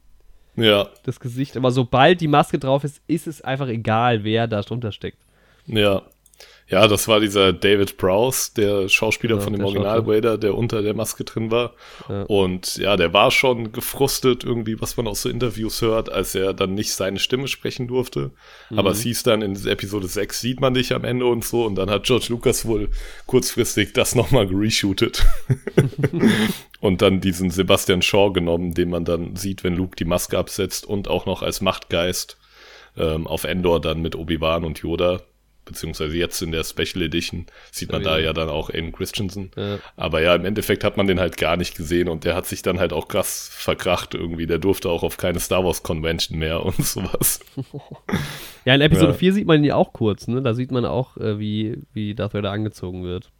Ja, das Gesicht, aber sobald die Maske drauf ist, ist es einfach egal, wer da drunter steckt. Ja. Ja, das war dieser David Prowse, der Schauspieler Ja, von dem Original. Vader, der unter der Maske drin war. Ja. Und ja, der war schon gefrustet irgendwie, was man aus so Interviews hört, als er dann nicht seine Stimme sprechen durfte. Aber Mhm. es hieß dann in Episode 6 sieht man dich am Ende und so. Und dann hat George Lucas wohl kurzfristig das nochmal gereshootet. und dann diesen Sebastian Shaw genommen, den man dann sieht, wenn Luke die Maske absetzt und auch noch als Machtgeist ähm, auf Endor dann mit Obi-Wan und Yoda, beziehungsweise jetzt in der Special Edition sieht man Ja, da ja. ja dann auch Aiden Christensen. Ja. Aber ja, im Endeffekt hat man den halt gar nicht gesehen und der hat sich dann halt auch krass verkracht irgendwie. Der durfte auch auf keine Star Wars Convention mehr und sowas. Ja, in Episode Ja. 4 sieht man ihn ja auch kurz, ne? Da sieht man auch, äh, wie, wie Darth Vader angezogen wird.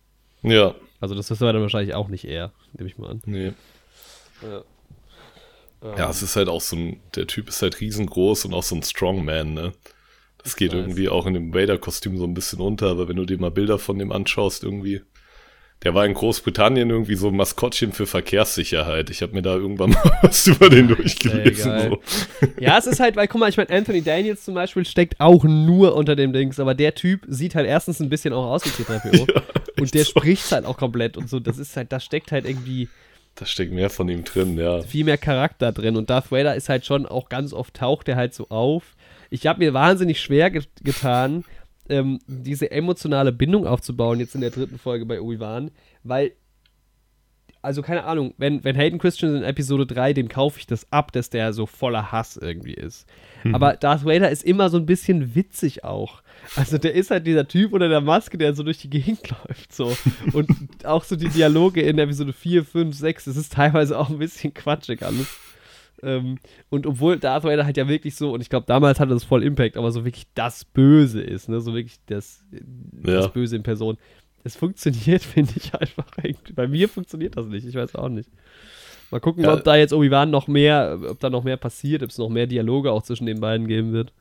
Ja, Also das wissen wir dann wahrscheinlich auch nicht er, nehme ich mal an. nee. Ja. Ja, es ist halt auch so ein, der Typ ist halt riesengroß und auch so ein Strongman, ne? Das geht weiß. irgendwie auch in dem Vader-Kostüm so ein bisschen unter, aber wenn du dir mal Bilder von dem anschaust, irgendwie. Der war in Großbritannien irgendwie so ein Maskottchen für Verkehrssicherheit. Ich habe mir da irgendwann mal was über den durchgelesen. so. Ja, es ist halt, weil, guck mal, ich meine, Anthony Daniels zum Beispiel steckt auch nur unter dem Dings, aber der Typ sieht halt erstens ein bisschen auch aus wie C3PO und der so. spricht halt auch komplett und so. Das ist halt, da steckt halt irgendwie Da steckt mehr von ihm drin, ja. viel mehr Charakter drin und Darth Vader ist halt schon auch ganz oft taucht er halt so auf. Ich habe mir wahnsinnig schwer ge getan, ähm, diese emotionale Bindung aufzubauen jetzt in der dritten Folge bei Obi-Wan, weil also keine Ahnung, wenn, wenn Hayden Christian in Episode 3, dem kaufe ich das ab, dass der so voller Hass irgendwie ist. Aber Darth Vader ist immer so ein bisschen witzig auch. Also der ist halt dieser Typ unter der Maske, der so durch die Gegend läuft so. Und auch so die Dialoge in Episode 4, 5, 6, das ist teilweise auch ein bisschen quatschig alles. Ähm, und obwohl Darth Vader halt ja wirklich so, und ich glaube, damals hatte das voll Impact, aber so wirklich das Böse ist, ne? So wirklich das, das Ja. Böse in Person. Es funktioniert, finde ich einfach irgendwie. Bei mir funktioniert das nicht, ich weiß auch nicht. Mal gucken, Ja. ob da jetzt Obi-Wan noch mehr, ob da noch mehr passiert, ob es noch mehr Dialoge auch zwischen den beiden geben wird.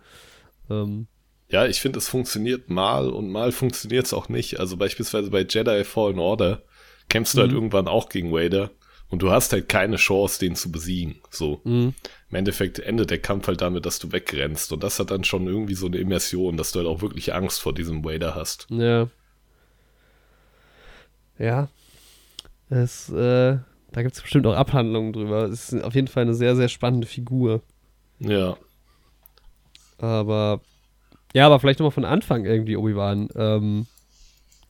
Ähm, Ja, ich finde, es funktioniert mal und mal funktioniert es auch nicht. Also beispielsweise bei Jedi Fallen Order kämpfst du halt Mhm. irgendwann auch gegen Vader und du hast halt keine Chance, den zu besiegen. So. mh. Im Endeffekt endet der Kampf halt damit, dass du wegrennst. Und das hat dann schon irgendwie so eine Immersion, dass du halt auch wirklich Angst vor diesem Vader hast. Ja. Ja. Es, äh, da gibt es bestimmt auch Abhandlungen drüber. Es ist auf jeden Fall eine sehr, sehr spannende Figur. Ja. Aber ja, aber vielleicht nochmal von Anfang irgendwie Obi-Wan. Ähm,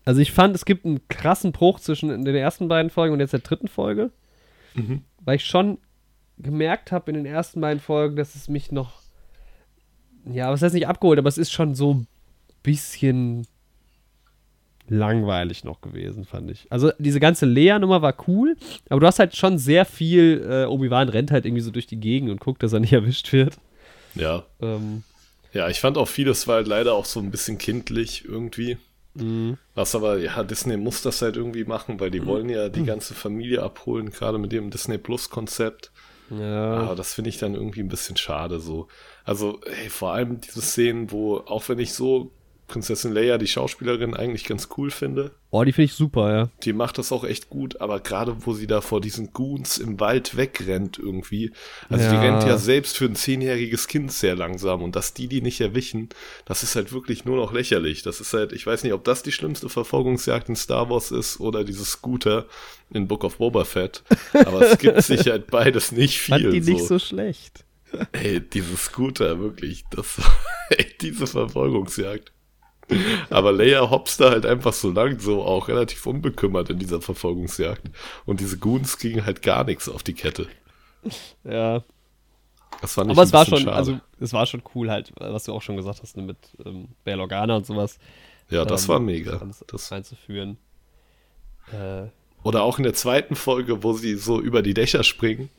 also ich fand, es gibt einen krassen Bruch zwischen den ersten beiden Folgen und jetzt der dritten Folge, Mhm. weil ich schon gemerkt habe in den ersten beiden Folgen, dass es mich noch, ja, was heißt nicht abgeholt, aber es ist schon so ein bisschen langweilig noch gewesen, fand ich. Also diese ganze Lea-Nummer war cool, aber du hast halt schon sehr viel, äh, Obi-Wan rennt halt irgendwie so durch die Gegend und guckt, dass er nicht erwischt wird. Ja. Ähm, Ja, ich fand auch vieles war halt leider auch so ein bisschen kindlich irgendwie. Mh. Was aber, ja, Disney muss das halt irgendwie machen, weil die wollen ja die ganze Familie abholen, gerade mit dem Disney Plus Konzept. Ja. Aber das finde ich dann irgendwie ein bisschen schade so. Also, hey, vor allem diese Szenen, wo, auch wenn ich so Prinzessin Leia, die Schauspielerin, eigentlich ganz cool finde. Oh, die finde ich super, ja. Die macht das auch echt gut, aber gerade wo sie da vor diesen Goons im Wald wegrennt irgendwie. Also die Ja. rennt ja selbst für ein zehnjähriges Kind sehr langsam und dass die die nicht erwischen, das ist halt wirklich nur noch lächerlich. Das ist halt, ich weiß nicht, ob das die schlimmste Verfolgungsjagd in Star Wars ist oder dieses Scooter in Book of Boba Fett. Aber es gibt sich halt beides nicht viel. Fand die nicht so. so schlecht. Ey, diese Scooter, wirklich, das ey, diese Verfolgungsjagd. Aber Leia hopst da halt einfach so lang, so auch relativ unbekümmert in dieser Verfolgungsjagd. Und diese Goons kriegen halt gar nichts auf die Kette. Ja. Das fand Aber es war schon, schade. also es war schon cool halt, was du auch schon gesagt hast, ne, mit ähm, Bail Organa und sowas. ja, das ähm, war mega. Das Das, einzuführen. Äh, oder auch in der zweiten Folge, wo sie so über die Dächer springen.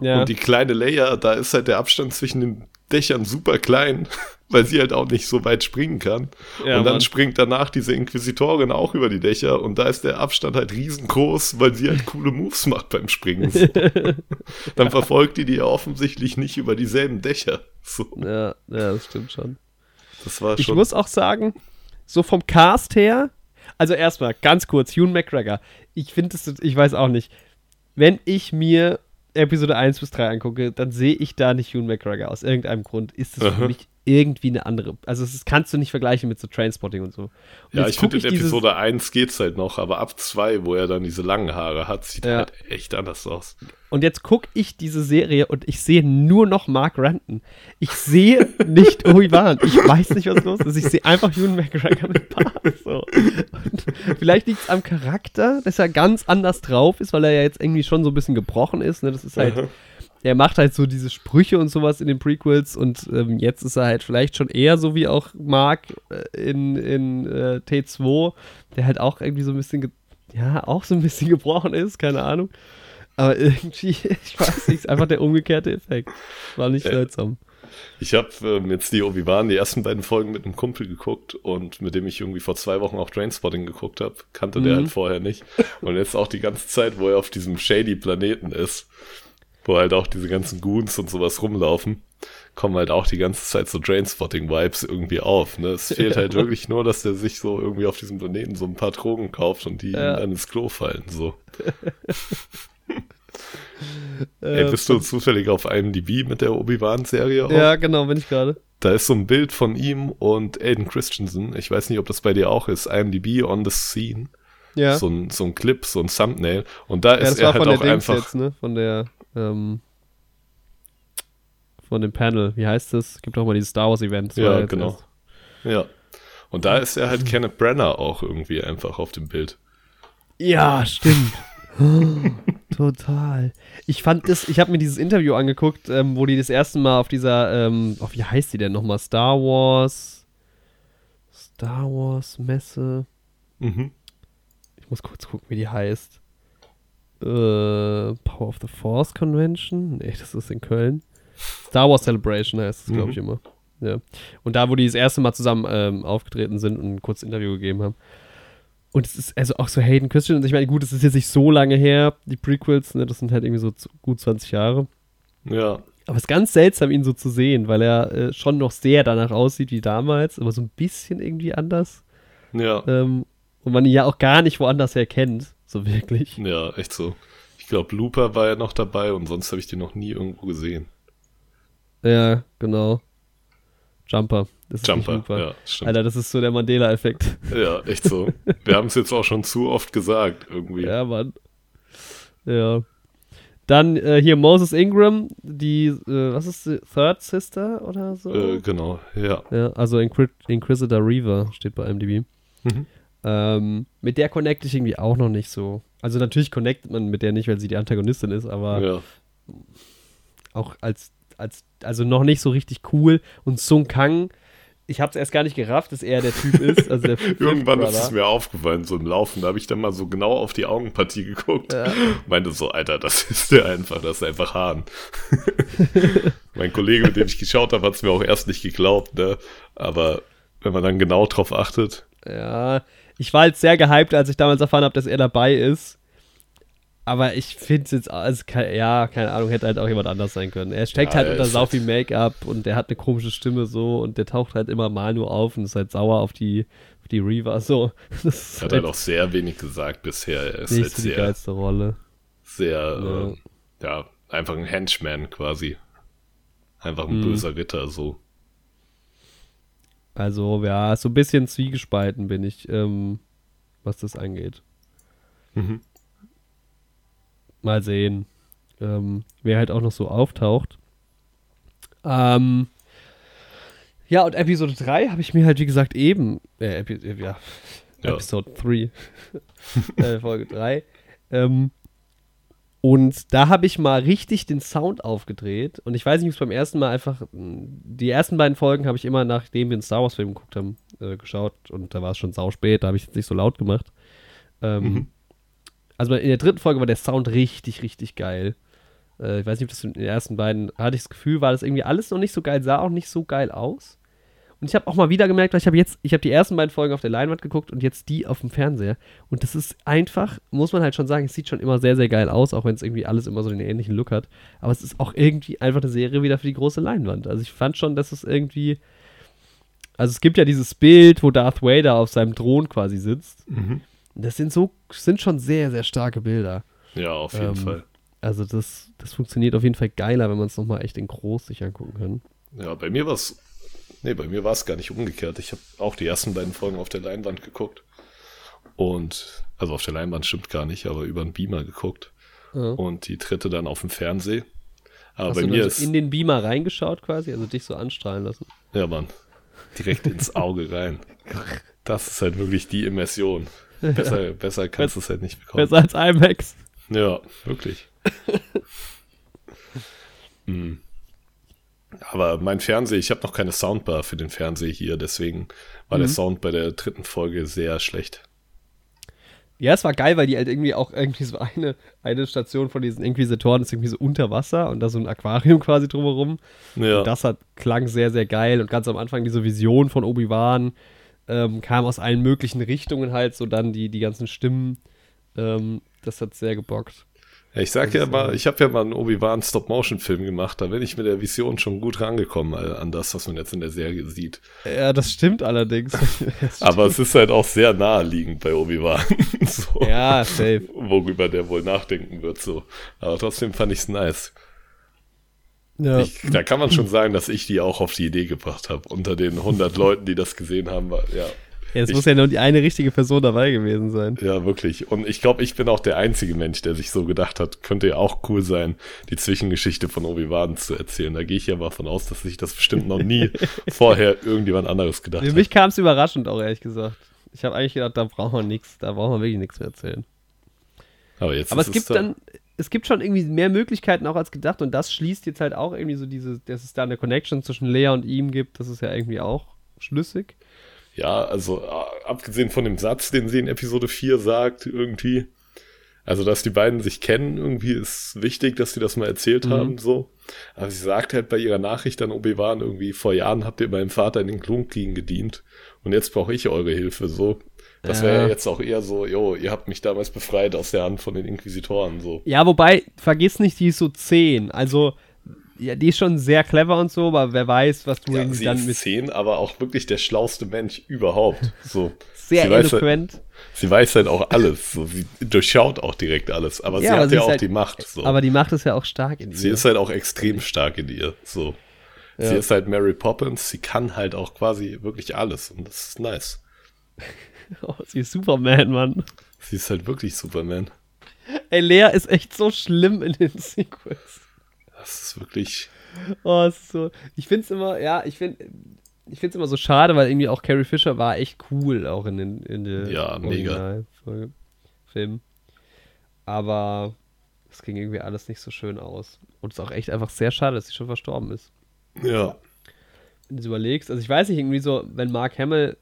ja. Und die kleine Leia, da ist halt der Abstand zwischen den Dächern super klein, weil sie halt auch nicht so weit springen kann. Ja, und dann Mann. springt danach diese Inquisitorin auch über die Dächer und da ist der Abstand halt riesengroß, weil sie halt coole Moves macht beim Springen. Dann verfolgt die die ja offensichtlich nicht über dieselben Dächer. So, ja, ja, das stimmt schon. das war Ich schon. muss auch sagen, so vom Cast her, also erstmal ganz kurz, Hugh McGregor. Ich finde es, ich weiß auch nicht, wenn ich mir Episode 1 bis 3 angucke, dann sehe ich da nicht Hugh McGregor. Aus irgendeinem Grund ist es für mich irgendwie eine andere. Also das kannst du nicht vergleichen mit so Trainspotting und so. Und ja, ich finde, in Episode 1 geht's halt noch, aber ab 2, wo er dann diese langen Haare hat, sieht Ja. halt echt anders aus. Und jetzt gucke ich diese Serie und ich sehe nur noch Mark Ranton. Ich sehe nicht Obi-Wan. Ich weiß nicht, was los ist. Ich sehe einfach Ewan McGregor mit Bart. So. Vielleicht liegt es am Charakter, dass er ganz anders drauf ist, weil er ja jetzt irgendwie schon so ein bisschen gebrochen ist. Ne? Das ist halt, Aha. er macht halt so diese Sprüche und sowas in den Prequels und ähm, jetzt ist er halt vielleicht schon eher so wie auch Mark äh, in, in äh, T2, der halt auch irgendwie so ein bisschen, ja, auch so ein bisschen gebrochen ist, keine Ahnung. Aber irgendwie, ich weiß nicht, ist einfach der umgekehrte Effekt. War nicht Ja. seltsam. Ich habe ähm, jetzt die Obi-Wan, die ersten beiden Folgen mit einem Kumpel geguckt und mit dem ich irgendwie vor zwei Wochen auch Trainspotting geguckt habe. Kannte der Mhm. halt vorher nicht. Und jetzt auch die ganze Zeit, wo er auf diesem shady Planeten ist, wo halt auch diese ganzen Goons und sowas rumlaufen, kommen halt auch die ganze Zeit so Trainspotting-Vibes irgendwie auf. Ne? Es fehlt halt wirklich nur, dass der sich so irgendwie auf diesem Planeten so ein paar Drogen kauft und die Ja. ihm dann ins Klo fallen. So. Äh, Ey, bist du zufällig auf IMDb mit der Obi-Wan-Serie? Ja, genau, bin ich gerade. Da ist so ein Bild von ihm und Aiden Christensen. Ich weiß nicht, ob das bei dir auch ist. IMDb on the scene. Ja. So, ein, so ein Clip, so ein Thumbnail. Und da ja, ist das er war halt auch einfach. jetzt, ne? Von der, ähm, von dem Panel. Wie heißt das? Gibt auch mal dieses Star Wars Event. Ja, genau. erst. Ja. Und da ist er halt Kenneth Brenner auch irgendwie einfach auf dem Bild. Ja, stimmt. Total. Ich fand das, ich habe mir dieses Interview angeguckt, ähm, wo die das erste Mal auf dieser, ähm, oh, wie heißt die denn nochmal? Star Wars. Star Wars Messe. Mhm. Ich muss kurz gucken, wie die heißt. Äh, Power of the Force Convention? Nee, das ist in Köln. Star Wars Celebration heißt es, glaube Mhm. ich, immer. Ja. Und da, wo die das erste Mal zusammen ähm, aufgetreten sind und ein kurzes Interview gegeben haben. Und es ist also auch so Hayden Christian. Und ich meine, gut, es ist jetzt nicht so lange her, die Prequels, ne, das sind halt irgendwie so gut 20 Jahre. Ja. Aber es ist ganz seltsam, ihn so zu sehen, weil er äh, schon noch sehr danach aussieht wie damals, aber so ein bisschen irgendwie anders. Ja. Ähm, und man ihn ja auch gar nicht woanders her kennt, so wirklich. Ja, echt so. Ich glaube, Looper war ja noch dabei und sonst habe ich den noch nie irgendwo gesehen. Ja, genau. Jumper. Das ist Jumper, ja, stimmt. Alter, das ist so der Mandela-Effekt. Ja, echt so. Wir haben es jetzt auch schon zu oft gesagt, irgendwie. Ja, Mann. Ja. Dann äh, hier Moses Ingram, die, äh, was ist die Third Sister oder so? Äh, genau, ja. Ja, also Inquis Inquisitor Reaver steht bei IMDb. Mhm. Ähm, mit der connecte ich irgendwie auch noch nicht so. Also natürlich connectet man mit der nicht, weil sie die Antagonistin ist, aber Ja. auch als, als, also noch nicht so richtig cool. Und Sung Kang, ich hab's erst gar nicht gerafft, dass er der Typ ist. Also der Irgendwann ist es mir aufgefallen, so im Laufen. Da habe ich dann mal so genau auf die Augenpartie geguckt. Ja. Meinte so, Alter, das ist der einfach, das ist einfach Hahn. mein Kollege, mit dem ich geschaut habe, hat es mir auch erst nicht geglaubt, ne? Aber wenn man dann genau drauf achtet, Ja, ich war halt sehr gehypt, als ich damals erfahren habe, dass er dabei ist. Aber ich finde es jetzt, also, ja, keine Ahnung, hätte halt auch jemand anders sein können. Er steckt Ja, halt er unter sau halt- viel Make-up und der hat eine komische Stimme so und der taucht halt immer mal nur auf und ist halt sauer auf die, auf die Reaver so. Das Er hat halt halt auch sehr wenig gesagt bisher. Er ist nicht halt so die sehr, geilste Rolle. sehr, Ja. äh, ja, einfach ein Henchman quasi. Einfach ein Mhm. böser Ritter, so. Also, ja, so ein bisschen zwiegespalten bin ich, ähm, was das angeht. Mhm. Mal sehen, ähm, wer halt auch noch so auftaucht. Ähm, ja, und Episode 3 habe ich mir halt, wie gesagt, eben, äh, Epi äh, ja, Ja. Episode 3, äh, Folge 3, ähm, und da habe ich mal richtig den Sound aufgedreht. Und ich weiß nicht, ob es beim ersten Mal einfach. mh, Die ersten beiden Folgen habe ich immer, nachdem wir einen Star Wars-Film geguckt haben, äh, geschaut. Und da war es schon sauspät, da habe ich jetzt nicht so laut gemacht. Ähm, Mhm. Also in der dritten Folge war der Sound richtig, richtig geil. Äh, ich weiß nicht, ob das in den ersten beiden hatte ich das Gefühl, war das irgendwie alles noch nicht so geil, sah auch nicht so geil aus. Und ich habe auch mal wieder gemerkt, weil ich habe jetzt, ich habe die ersten beiden Folgen auf der Leinwand geguckt und jetzt die auf dem Fernseher. Und das ist einfach, muss man halt schon sagen, es sieht schon immer sehr, sehr geil aus, auch wenn es irgendwie alles immer so den ähnlichen Look hat. Aber es ist auch irgendwie einfach eine Serie wieder für die große Leinwand. Also ich fand schon, dass es irgendwie. Also es gibt ja dieses Bild, wo Darth Vader auf seinem Thron quasi sitzt. Mhm. Das sind so, sind schon sehr, sehr starke Bilder. Ja, auf jeden Ähm, Fall. Also das, das funktioniert auf jeden Fall geiler, wenn man es nochmal echt in groß sich angucken kann. Ja, bei mir war es. Nee, bei mir war es gar nicht umgekehrt. Ich habe auch die ersten beiden Folgen auf der Leinwand geguckt. Und, also auf der Leinwand stimmt gar nicht, aber über den Beamer geguckt. Ja. Und die dritte dann auf dem Fernseh. Aber Hast bei du mir ist. in den Beamer reingeschaut quasi, also dich so anstrahlen lassen? Ja, Mann. Direkt ins Auge rein. Das ist halt wirklich die Immersion. Besser, besser kannst du es halt nicht bekommen. Besser als IMAX. Ja, wirklich. hm. Aber mein Fernseher, ich habe noch keine Soundbar für den Fernseher hier, deswegen war der Mhm. Sound bei der dritten Folge sehr schlecht. Ja, es war geil, weil die halt irgendwie auch irgendwie so eine, eine Station von diesen Inquisitoren ist irgendwie so unter Wasser und da so ein Aquarium quasi drumherum. Ja, Und das hat, klang sehr, sehr geil. Und ganz am Anfang diese Vision von Obi-Wan ähm, kam aus allen möglichen Richtungen halt, so dann die, die ganzen Stimmen. Ähm, das hat sehr gebockt. Ich sag ja ist, mal, ich habe ja mal einen Obi-Wan Stop-Motion-Film gemacht, da bin ich mit der Vision schon gut rangekommen äh, an das, was man jetzt in der Serie sieht. Ja, das stimmt allerdings. Das Aber es ist halt auch sehr naheliegend bei Obi-Wan, so, Ja, safe. worüber der wohl nachdenken wird, so. Aber trotzdem fand ich's nice. Ja. Ich, da kann man schon sagen, dass ich die auch auf die Idee gebracht habe. Unter den 100 Leuten, die das gesehen haben, war, ja, Jetzt ich- muss ja nur die eine richtige Person dabei gewesen sein. ja, wirklich. Und ich glaube, ich bin auch der einzige Mensch, der sich so gedacht hat, könnte ja auch cool sein, die Zwischengeschichte von Obi-Wan zu erzählen. Da gehe ich ja mal von aus, dass sich das bestimmt noch nie vorher irgendjemand anderes gedacht Für hat. mich kam es überraschend auch, ehrlich gesagt. Ich habe eigentlich gedacht, da braucht man nichts, da braucht man wirklich nichts mehr erzählen. Aber jetzt Aber ist es gibt da. dann, es gibt schon irgendwie mehr Möglichkeiten auch als gedacht und das schließt jetzt halt auch irgendwie so diese, dass es da eine Connection zwischen Lea und ihm gibt, das ist ja irgendwie auch schlüssig. Ja, also äh, abgesehen von dem Satz, den sie in Episode 4 sagt, irgendwie. Also, dass die beiden sich kennen, irgendwie ist wichtig, dass sie das mal erzählt Mhm. haben, so. Aber sie sagt halt bei ihrer Nachricht an Obi-Wan irgendwie, vor Jahren habt ihr meinem Vater in den Klonkriegen gedient und jetzt brauche ich eure Hilfe, so. Das wäre Ja. ja jetzt auch eher so, jo, ihr habt mich damals befreit aus der Hand von den Inquisitoren, so. Ja, wobei, vergiss nicht, die ist so 10, also ja, die ist schon sehr clever und so, aber wer weiß, was du Ja, irgendwie sie dann ist mit zehn, aber auch wirklich der schlauste Mensch überhaupt, so. sehr sie weiß halt- eloquent. Sie weiß halt auch alles, so. Sie durchschaut auch direkt alles, aber Ja, sie aber hat sie ja auch halt- die Macht, so. Aber die Macht ist ja auch stark in ihr. Sie ist halt auch extrem stark in ihr. So. Sie Ja. ist halt Mary Poppins, sie kann halt auch quasi wirklich alles und das ist nice. oh, sie ist Superman, Mann. Sie ist halt wirklich Superman. Ey, Lea ist echt so schlimm in den Sequels. Das ist wirklich. Oh, es ist so. Ich find's immer, ja, ich find, ich find's immer so schade, weil irgendwie auch Carrie Fisher war echt cool, auch in den, in der Ja, mega. Film. Aber es ging irgendwie alles nicht so schön aus. Und es ist auch echt einfach sehr schade, dass sie schon verstorben ist. Ja. Wenn du es überlegst, also ich weiß nicht, irgendwie so, wenn Mark Hamill,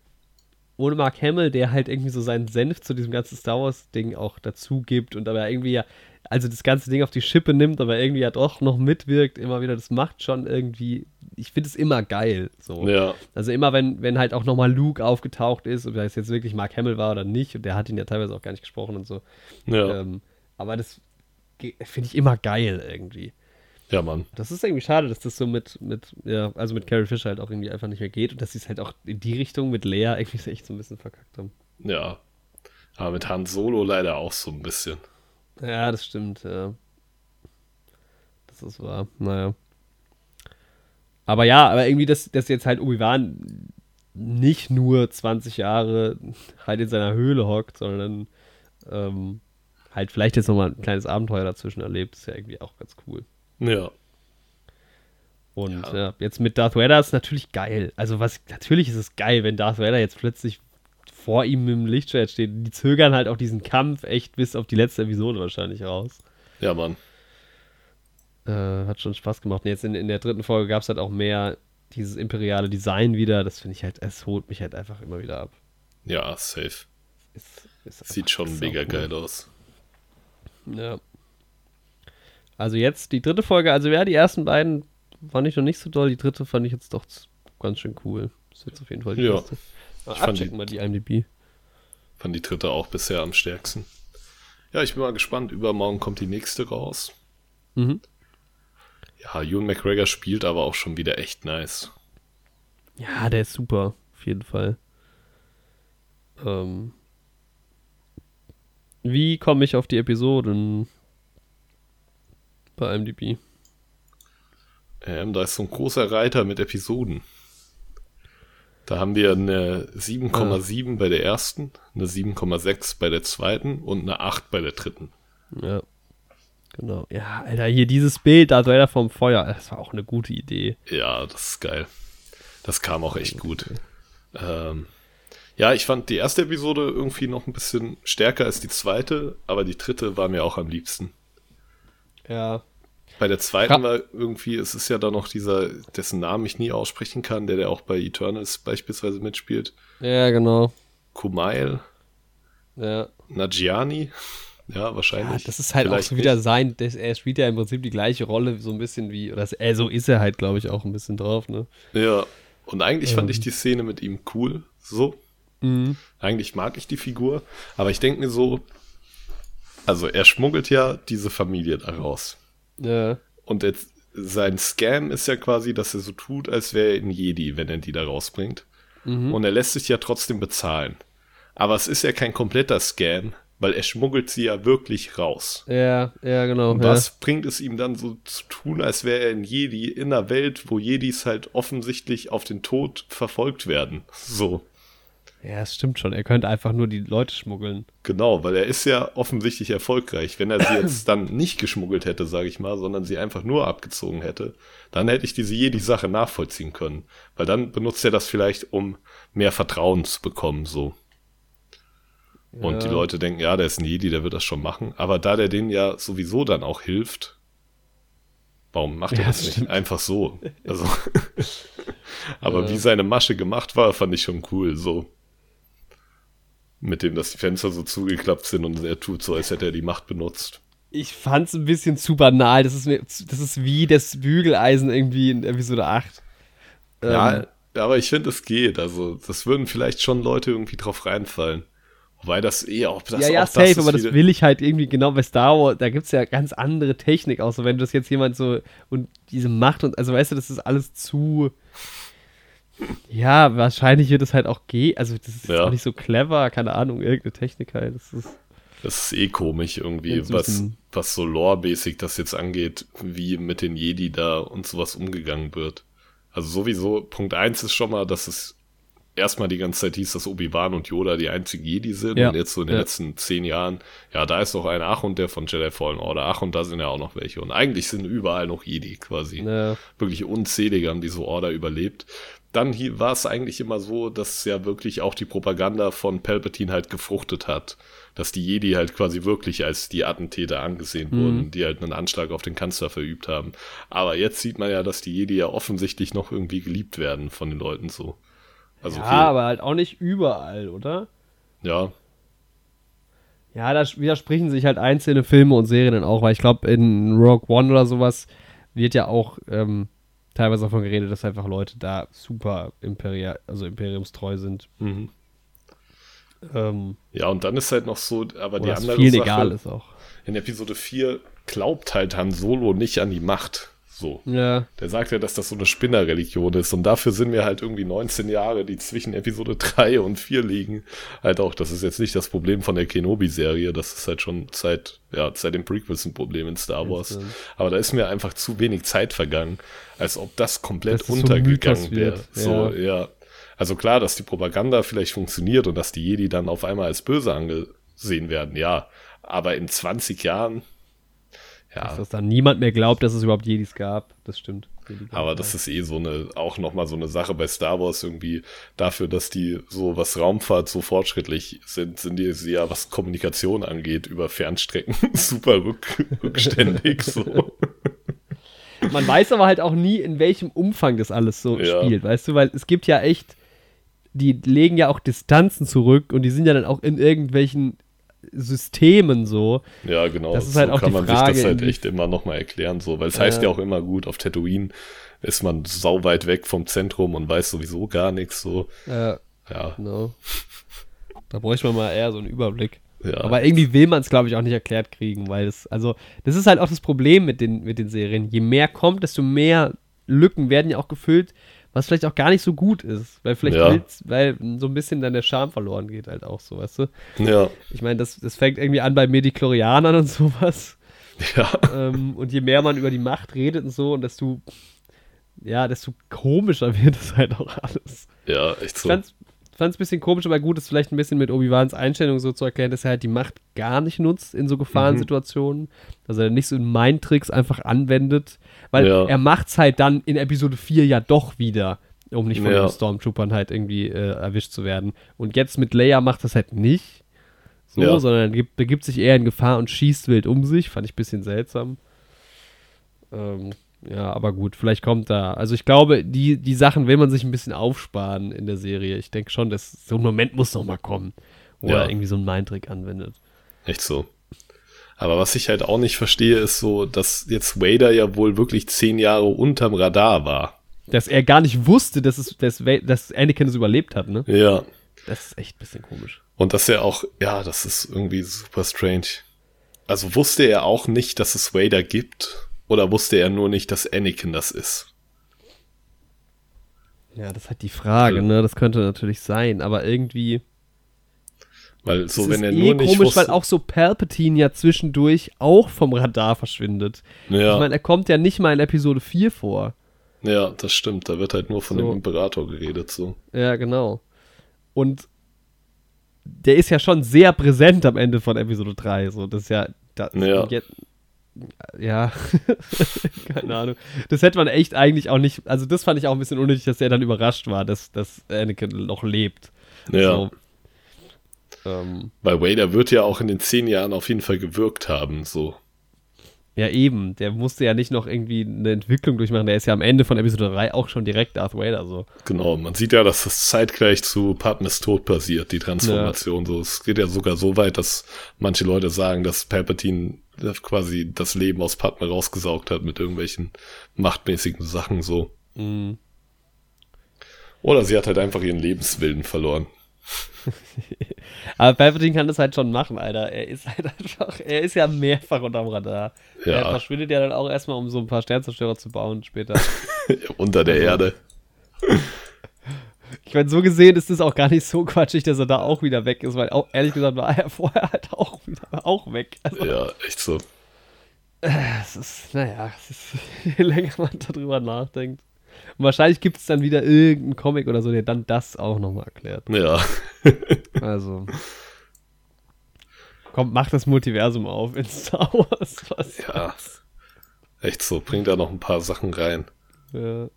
ohne Mark Hamill, der halt irgendwie so seinen Senf zu diesem ganzen Star Wars-Ding auch dazu gibt und aber irgendwie ja, also das ganze Ding auf die Schippe nimmt, aber irgendwie ja doch noch mitwirkt, immer wieder, das macht schon irgendwie, ich finde es immer geil, so. Ja. Also immer, wenn, wenn halt auch nochmal Luke aufgetaucht ist, ob das jetzt wirklich Mark Hamill war oder nicht, und der hat ihn ja teilweise auch gar nicht gesprochen und so. Ja. Ähm, aber das finde ich immer geil irgendwie. Ja, Mann. Das ist irgendwie schade, dass das so mit, mit, ja, also mit Carrie Fisher halt auch irgendwie einfach nicht mehr geht und dass sie es halt auch in die Richtung mit Lea irgendwie echt so ein bisschen verkackt haben. Ja. Aber mit Han Solo leider auch so ein bisschen. Ja, das stimmt, ja. Das ist wahr, naja. Aber ja, aber irgendwie, dass, dass jetzt halt Obi-Wan nicht nur 20 Jahre halt in seiner Höhle hockt, sondern ähm, halt vielleicht jetzt nochmal ein kleines Abenteuer dazwischen erlebt, ist ja irgendwie auch ganz cool. Ja. Und Ja. ja. jetzt mit Darth Vader ist natürlich geil. Also was natürlich ist es geil, wenn Darth Vader jetzt plötzlich vor ihm im Lichtschwert steht. Die zögern halt auch diesen Kampf echt bis auf die letzte Episode wahrscheinlich raus. Ja, Mann. Äh, hat schon Spaß gemacht. Und jetzt in, in der dritten Folge gab es halt auch mehr dieses imperiale Design wieder. Das finde ich halt, es holt mich halt einfach immer wieder ab. Ja, safe. Ist, ist Sieht schon mega saucool. geil aus. Ja. Also jetzt die dritte Folge, also ja, die ersten beiden fand ich noch nicht so doll, die dritte fand ich jetzt doch ganz schön cool. Ist jetzt auf jeden Fall die Ja. beste. Ich fand die- mal die IMDb. Fand die dritte auch bisher am stärksten. Ja, ich bin mal gespannt. Übermorgen kommt die nächste raus. Mhm. Ja, Ewan McGregor spielt aber auch schon wieder echt nice. Ja, der ist super, auf jeden Fall. Ähm, wie komme ich auf die Episoden bei IMDb? Ähm, da ist so ein großer Reiter mit Episoden. Da haben wir eine 7,7 bei der ersten, eine 7,6 bei der zweiten und eine 8 bei der dritten. Ja. Genau. Ja, Alter, hier dieses Bild, da Vader vom Feuer, das war auch eine gute Idee. Ja, das ist geil. Das kam auch echt gut. Ähm, ja, ich fand die erste Episode irgendwie noch ein bisschen stärker als die zweite, aber die dritte war mir auch am liebsten. Ja. Bei der zweiten war irgendwie, es ist ja dann noch dieser, dessen Namen ich nie aussprechen kann, der der auch bei Eternals beispielsweise mitspielt. Ja, genau. Kumail Ja. Nagiani. Ja, Ja, wahrscheinlich. das ist halt auch Vielleicht so wieder nicht. sein, das, er spielt ja im Prinzip die gleiche Rolle, so ein bisschen wie, oder das, so ist er halt, glaube ich, auch ein bisschen drauf, ne? Ja. Und eigentlich fand Ähm. ich die Szene mit ihm cool. So. Mhm. Eigentlich mag ich die Figur. Aber ich denke mir so, also er schmuggelt ja diese Familie da raus. Ja. Und jetzt, sein Scam ist ja quasi, dass er so tut, als wäre er ein Jedi, wenn er die da rausbringt. Mhm. Und er lässt sich ja trotzdem bezahlen. Aber es ist ja kein kompletter Scam, weil er schmuggelt sie ja wirklich raus. Ja, ja, genau. Und ja. was bringt es ihm dann so zu tun, als wäre er ein Jedi in einer Welt, wo Jedis halt offensichtlich auf den Tod verfolgt werden? So, Ja, es stimmt schon. Er könnte einfach nur die Leute schmuggeln. genau, weil er ist ja offensichtlich erfolgreich. Wenn er sie jetzt dann nicht geschmuggelt hätte, sage ich mal, sondern sie einfach nur abgezogen hätte, dann hätte ich diese Jedi-Sache nachvollziehen können. Weil dann benutzt er das vielleicht, um mehr Vertrauen zu bekommen, so. Und Ja. die Leute denken, ja, der ist ein Jedi, der wird das schon machen. Aber da der denen ja sowieso dann auch hilft, warum macht er Ja, das nicht stimmt. einfach so? Also, aber Ja. wie seine Masche gemacht war, fand ich schon cool, so. Mit dem, dass die Fenster so zugeklappt sind und er tut so, als hätte er die Macht benutzt. Ich fand's ein bisschen zu banal. Das ist, mir, das ist wie das Bügeleisen irgendwie in Episode 8. Ähm, Ja, aber ich finde, es geht. Also, das würden vielleicht schon Leute irgendwie drauf reinfallen. Wobei das eh auch das ja, ja, auch safe, ist aber das will ich halt irgendwie genau bei Star Wars. Da gibt's ja ganz andere Technik, so wenn das jetzt jemand so und diese Macht und also weißt du, das ist alles zu. Ja, wahrscheinlich wird es halt auch gehen. Also, das ist Ja. auch nicht so clever, keine Ahnung, irgendeine Technik halt. Das ist. Das ist eh komisch irgendwie, was, was so lore-basic das jetzt angeht, wie mit den Jedi da und sowas umgegangen wird. Also sowieso, Punkt eins ist schon mal, dass es erstmal die ganze Zeit hieß, dass Obi-Wan und Yoda die einzigen Jedi sind Ja. und jetzt so in den Ja. letzten zehn Jahren, ja, da ist doch ein Ach und der von Jedi Fallen Order, ach und da sind ja auch noch welche und eigentlich sind überall noch Jedi quasi Ne, wirklich unzählige haben diese Order überlebt. Dann war es eigentlich immer so, dass ja wirklich auch die Propaganda von Palpatine halt gefruchtet hat. Dass die Jedi halt quasi wirklich als die Attentäter angesehen Mhm. wurden, die halt einen Anschlag auf den Kanzler verübt haben. Aber jetzt sieht man ja, dass die Jedi ja offensichtlich noch irgendwie geliebt werden von den Leuten so. Also ja, okay, aber halt auch nicht überall, oder? ja, Ja, da widersprechen sich halt einzelne Filme und Serien dann auch, weil ich glaube, in Rogue One oder sowas wird ja auch ähm, teilweise davon geredet, dass einfach Leute da super imperial, also imperiumstreu sind. Mhm. Ähm, Ja, und dann ist halt noch so, aber die andere vielen Sache, egal ist auch. in Episode 4 glaubt halt Han Solo nicht an die Macht. So. Ja, Der sagt ja, dass das so eine Spinnerreligion ist. Und dafür sind wir halt irgendwie 19 Jahre, die zwischen Episode 3 und 4 liegen. Halt auch, das ist jetzt nicht das Problem von der Kenobi-Serie. Das ist halt schon seit, ja, seit den Prequels ein Problem in Star Wars. Aber da ist mir einfach zu wenig Zeit vergangen, als ob das komplett so untergegangen Mythos wäre. wird, So, ja. ja. Also klar, dass die Propaganda vielleicht funktioniert und dass die Jedi dann auf einmal als böse angesehen werden, ja. Aber in 20 Jahren, ja. dass dann niemand mehr glaubt, dass es überhaupt Jedis gab. Das stimmt. Aber das ist eh so eine, auch nochmal so eine Sache bei Star Wars irgendwie dafür, dass die so, was Raumfahrt so fortschrittlich sind, sind die ja, was Kommunikation angeht, über Fernstrecken super rück, rückständig, so. Man weiß aber halt auch nie, in welchem Umfang das alles so Ja. spielt, weißt du? Weil es gibt ja echt, die legen ja auch Distanzen zurück und die sind ja dann auch in irgendwelchen Systemen so. Ja, genau. Das ist so halt auch kann die man Frage, sich das halt echt immer nochmal erklären, so, weil es Ja. heißt ja auch immer gut, auf Tatooine ist man sau weit weg vom Zentrum und weiß sowieso gar nichts, so. Äh, Ja, genau. Da bräuchte man mal eher so einen Überblick. ja. Aber irgendwie will man es, glaube ich, auch nicht erklärt kriegen, weil es, also, das ist halt auch das Problem mit den, mit den Serien. Je mehr kommt, desto mehr Lücken werden ja auch gefüllt, was vielleicht auch gar nicht so gut ist. Weil vielleicht Ja. weil so ein bisschen dann der Charme verloren geht, halt auch so, weißt du? ja, Ich meine, das, das fängt irgendwie an bei Mediklorianern und sowas. ja, ähm, und je mehr man über die Macht redet und so, und desto, ja, desto komischer wird es halt auch alles. ja, echt Ich so. Fand's, fand's ein bisschen komisch, aber gut, ist vielleicht ein bisschen mit Obi-Wans Einstellung so zu erklären, dass er halt die Macht gar nicht nutzt in so Gefahrensituationen. Dass er nicht so in Mindtricks einfach anwendet. Weil Ja. er macht's halt dann in Episode 4 ja doch wieder, um nicht von Ja. den Stormtroopern halt irgendwie äh, erwischt zu werden. Und jetzt mit Leia macht das halt nicht. So, Ja. sondern gibt, begibt sich eher in Gefahr und schießt wild um sich. Fand ich ein bisschen seltsam. Ähm, ja, aber gut, vielleicht kommt da. Also ich glaube, die, die Sachen will man sich ein bisschen aufsparen in der Serie. Ich denke schon, dass so ein Moment muss noch mal kommen, wo Ja. er irgendwie so einen Mindtrick anwendet. Echt so. Aber was ich halt auch nicht verstehe, ist so, dass jetzt Vader ja wohl wirklich zehn Jahre unterm Radar war. Dass er gar nicht wusste, dass, es, dass, dass Anakin es überlebt hat, ne? Ja. Das ist echt ein bisschen komisch. Und dass er auch, ja, das ist irgendwie super strange. Also wusste er auch nicht, dass es Vader gibt? Oder wusste er nur nicht, dass Anakin das ist? Ja, das ist halt die Frage, Ja. ne? Das könnte natürlich sein, aber irgendwie. Weil so, wenn er eh nur nicht komisch, wusste. weil auch so Palpatine ja zwischendurch auch vom Radar verschwindet. ja, Ich meine, er kommt ja nicht mal in Episode 4 vor. ja, das stimmt. Da wird halt nur von So. dem Imperator geredet, so. Ja, genau. Und der ist ja schon sehr präsent am Ende von Episode 3. So, das ist ja. Das, Ja. jetzt- ja, keine Ahnung. Das hätte man echt eigentlich auch nicht. Also, das fand ich auch ein bisschen unnötig, dass er dann überrascht war, dass, dass Anakin noch lebt. Ja. So. Ähm, Weil Vader wird ja auch in den zehn Jahren auf jeden Fall gewirkt haben, so. ja, eben. Der musste ja nicht noch irgendwie eine Entwicklung durchmachen. Der ist ja am Ende von Episode 3 auch schon direkt Darth Vader. So. Genau, man sieht ja, dass das zeitgleich zu Padmes Tod passiert, die Transformation. So, es geht ja sogar so weit, dass manche Leute sagen, dass Palpatine quasi das Leben aus Padme rausgesaugt hat mit irgendwelchen machtmäßigen Sachen so. Mhm. Oder sie hat halt einfach ihren Lebenswillen verloren. Aber Palpatine kann das halt schon machen, Alter. Er ist halt einfach, er ist ja mehrfach unterm Radar. Er Ja, verschwindet ja dann auch erstmal, um so ein paar Sternzerstörer zu bauen später. unter der Erde. Ich meine, so gesehen ist es auch gar nicht so quatschig, dass er da auch wieder weg ist, weil auch, ehrlich gesagt war er vorher halt auch wieder auch weg. Also, Ja, echt so. es ist, naja, es ist, je länger man darüber nachdenkt. Und wahrscheinlich gibt es dann wieder irgendeinen Comic oder so, der dann das auch nochmal erklärt. Ja, Also. Kommt, macht das Multiversum auf in Star Wars. Was ja. Echt so, bringt da noch ein paar Sachen rein. Ja.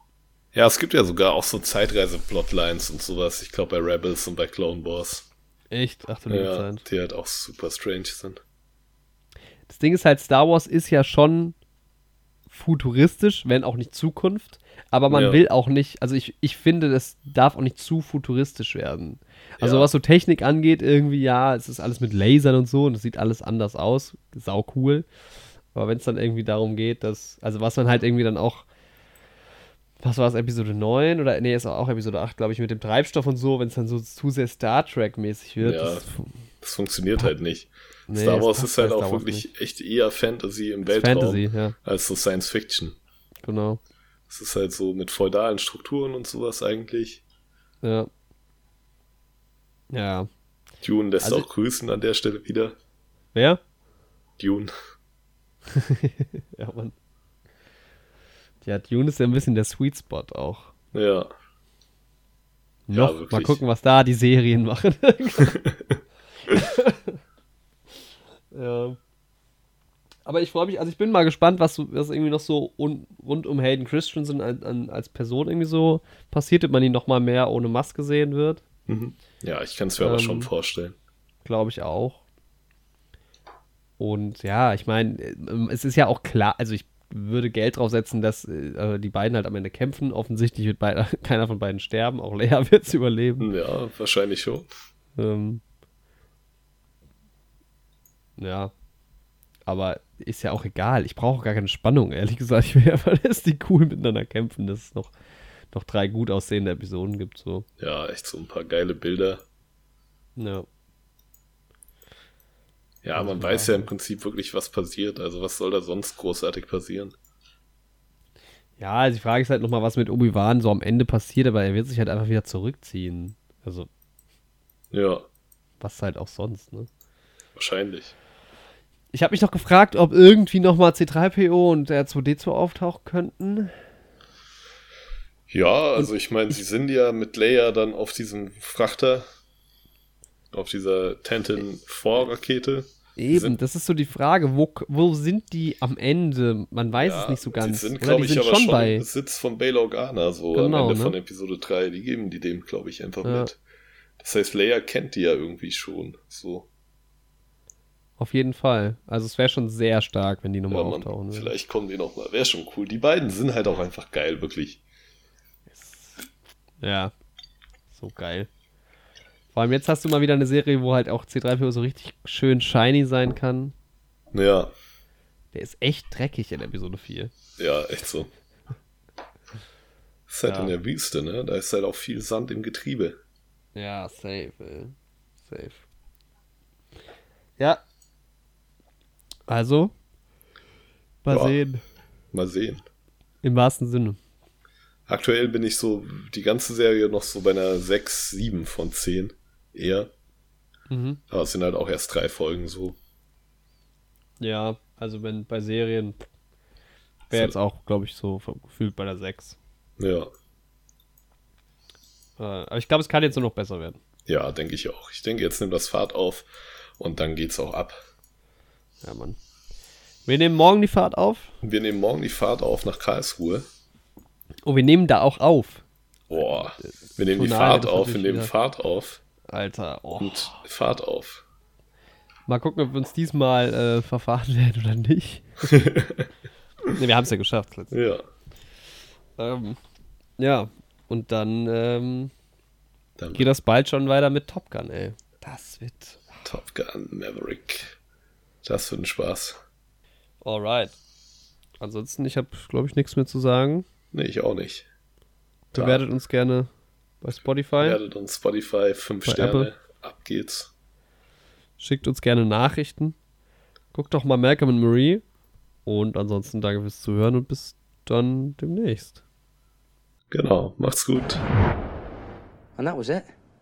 Ja, es gibt ja sogar auch so Zeitreise-Plotlines und sowas. Ich glaube bei Rebels und bei Clone Wars. Echt? Ach du Ja, Zeit. die halt auch super strange sind. Das Ding ist halt, Star Wars ist ja schon futuristisch, wenn auch nicht Zukunft. Aber man Ja. will auch nicht, also ich, ich finde, das darf auch nicht zu futuristisch werden. Also Ja. was so Technik angeht, irgendwie, ja, es ist alles mit Lasern und so und es sieht alles anders aus. Sau cool. Aber wenn es dann irgendwie darum geht, dass, also was man halt irgendwie dann auch was war es, Episode 9 oder nee, ist auch Episode 8, glaube ich, mit dem Treibstoff und so, wenn es dann so zu sehr Star Trek-mäßig wird. Ja, das, Das funktioniert halt nicht. nee, Star Wars ist halt auch wirklich nicht. echt eher Fantasy im Weltraum Fantasy, ja, als so Science Fiction. genau. Es ist halt so mit feudalen Strukturen und sowas eigentlich. Ja. Ja. Dune lässt Also- auch grüßen an der Stelle wieder. Wer? Dune. Ja, Mann. Ja, Dune ist ja ein bisschen der Sweet Spot auch. Ja. Noch, mal wirklich. gucken, was da die Serien machen. ja. Aber ich freue mich, also ich bin mal gespannt, was, was irgendwie noch so un, rund um Hayden Christensen an, an, als Person irgendwie so passiert, ob man ihn noch mal mehr ohne Maske sehen wird. Mhm. Ja, ich kann es mir aber Ähm, schon vorstellen. Glaube ich auch. Und ja, ich meine, es ist ja auch klar, also ich würde Geld drauf setzen, dass äh, die beiden halt am Ende kämpfen. Offensichtlich wird beide, keiner von beiden sterben, auch Lea wird es überleben. Ja, wahrscheinlich schon. Ähm, ja. Aber ist ja auch egal. Ich brauche gar keine Spannung, ehrlich gesagt. Ich will weil es die cool miteinander kämpfen, dass es noch, noch drei gut aussehende Episoden gibt. So. Ja, echt so ein paar geile Bilder. Ja. Ja, man weiß ja im Prinzip wirklich, was passiert. Also was soll da sonst großartig passieren? Ja, also die Frage ist halt nochmal, was mit Obi-Wan so am Ende passiert, aber er wird sich halt einfach wieder zurückziehen. Also, Ja, was halt auch sonst, ne? wahrscheinlich. Ich habe mich noch gefragt, ob irgendwie nochmal C3PO und R2D2 auftauchen könnten. Ja, also ich meine, sie sind ja mit Leia dann auf diesem Frachter, auf dieser Tantin 4 Rakete. Eben, das ist so die Frage, wo, wo sind die am Ende? Man weiß es nicht so ganz. Die sind, glaube ich, sind aber schon bei. Sitz von Bail Organa, so Genau, am Ende ne? von Episode 3. Die geben die dem, glaube ich, einfach Ja. mit. Das heißt, Leia kennt die ja irgendwie schon. So, Auf jeden Fall. Also es wäre schon sehr stark, wenn die nochmal ja, auftauchen man, würden. vielleicht kommen die nochmal. Wäre schon cool. Die beiden sind halt auch einfach geil, wirklich. Ja. So geil. Vor allem jetzt hast du mal wieder eine Serie, wo halt auch C3PO so richtig schön shiny sein kann. Ja, Der ist echt dreckig in Episode 4. ja, echt so. ist halt Ja. in der Wüste, ne? Da ist halt auch viel Sand im Getriebe. Ja, safe, ey. Safe. Ja. Also. Mal Ja. sehen. Mal sehen. Im wahrsten Sinne. Aktuell bin ich so die ganze Serie noch so bei einer 6, 7 von 10 eher. Mhm. Aber es sind halt auch erst drei Folgen so. Ja, also wenn bei Serien wäre So. jetzt auch, glaube ich, so gefühlt bei der 6. Ja, Äh, aber ich glaube, es kann jetzt nur noch besser werden. ja, denke ich auch. Ich denke, jetzt nimmt das Fahrt auf und dann geht's auch ab. Ja, Mann. Wir nehmen morgen die Fahrt auf. Wir nehmen morgen die Fahrt auf nach Karlsruhe. Oh, wir nehmen da auch auf. Boah, wir nehmen die Fahrt auf, wir nehmen Fahrt auf Alter, oh. und Fahrt auf. Mal gucken, ob wir uns diesmal äh, verfahren werden oder nicht. ne, wir haben es ja geschafft. Ja, Ähm, ja, und dann ähm, dann geht das bald schon weiter mit Top Gun, ey. Das wird. Top Gun Maverick. Das wird ein Spaß. Alright. Ansonsten, ich habe, glaube ich, nichts mehr zu sagen. Nee, ich auch nicht. Klar. Bewertet uns gerne bei Spotify. Bewertet uns Spotify, 5 Bei Sterne. Apple. Ab geht's. Schickt uns gerne Nachrichten. Guckt doch mal Malcolm und Marie. Und ansonsten danke fürs Zuhören und bis dann demnächst. Genau, macht's gut. And that was it.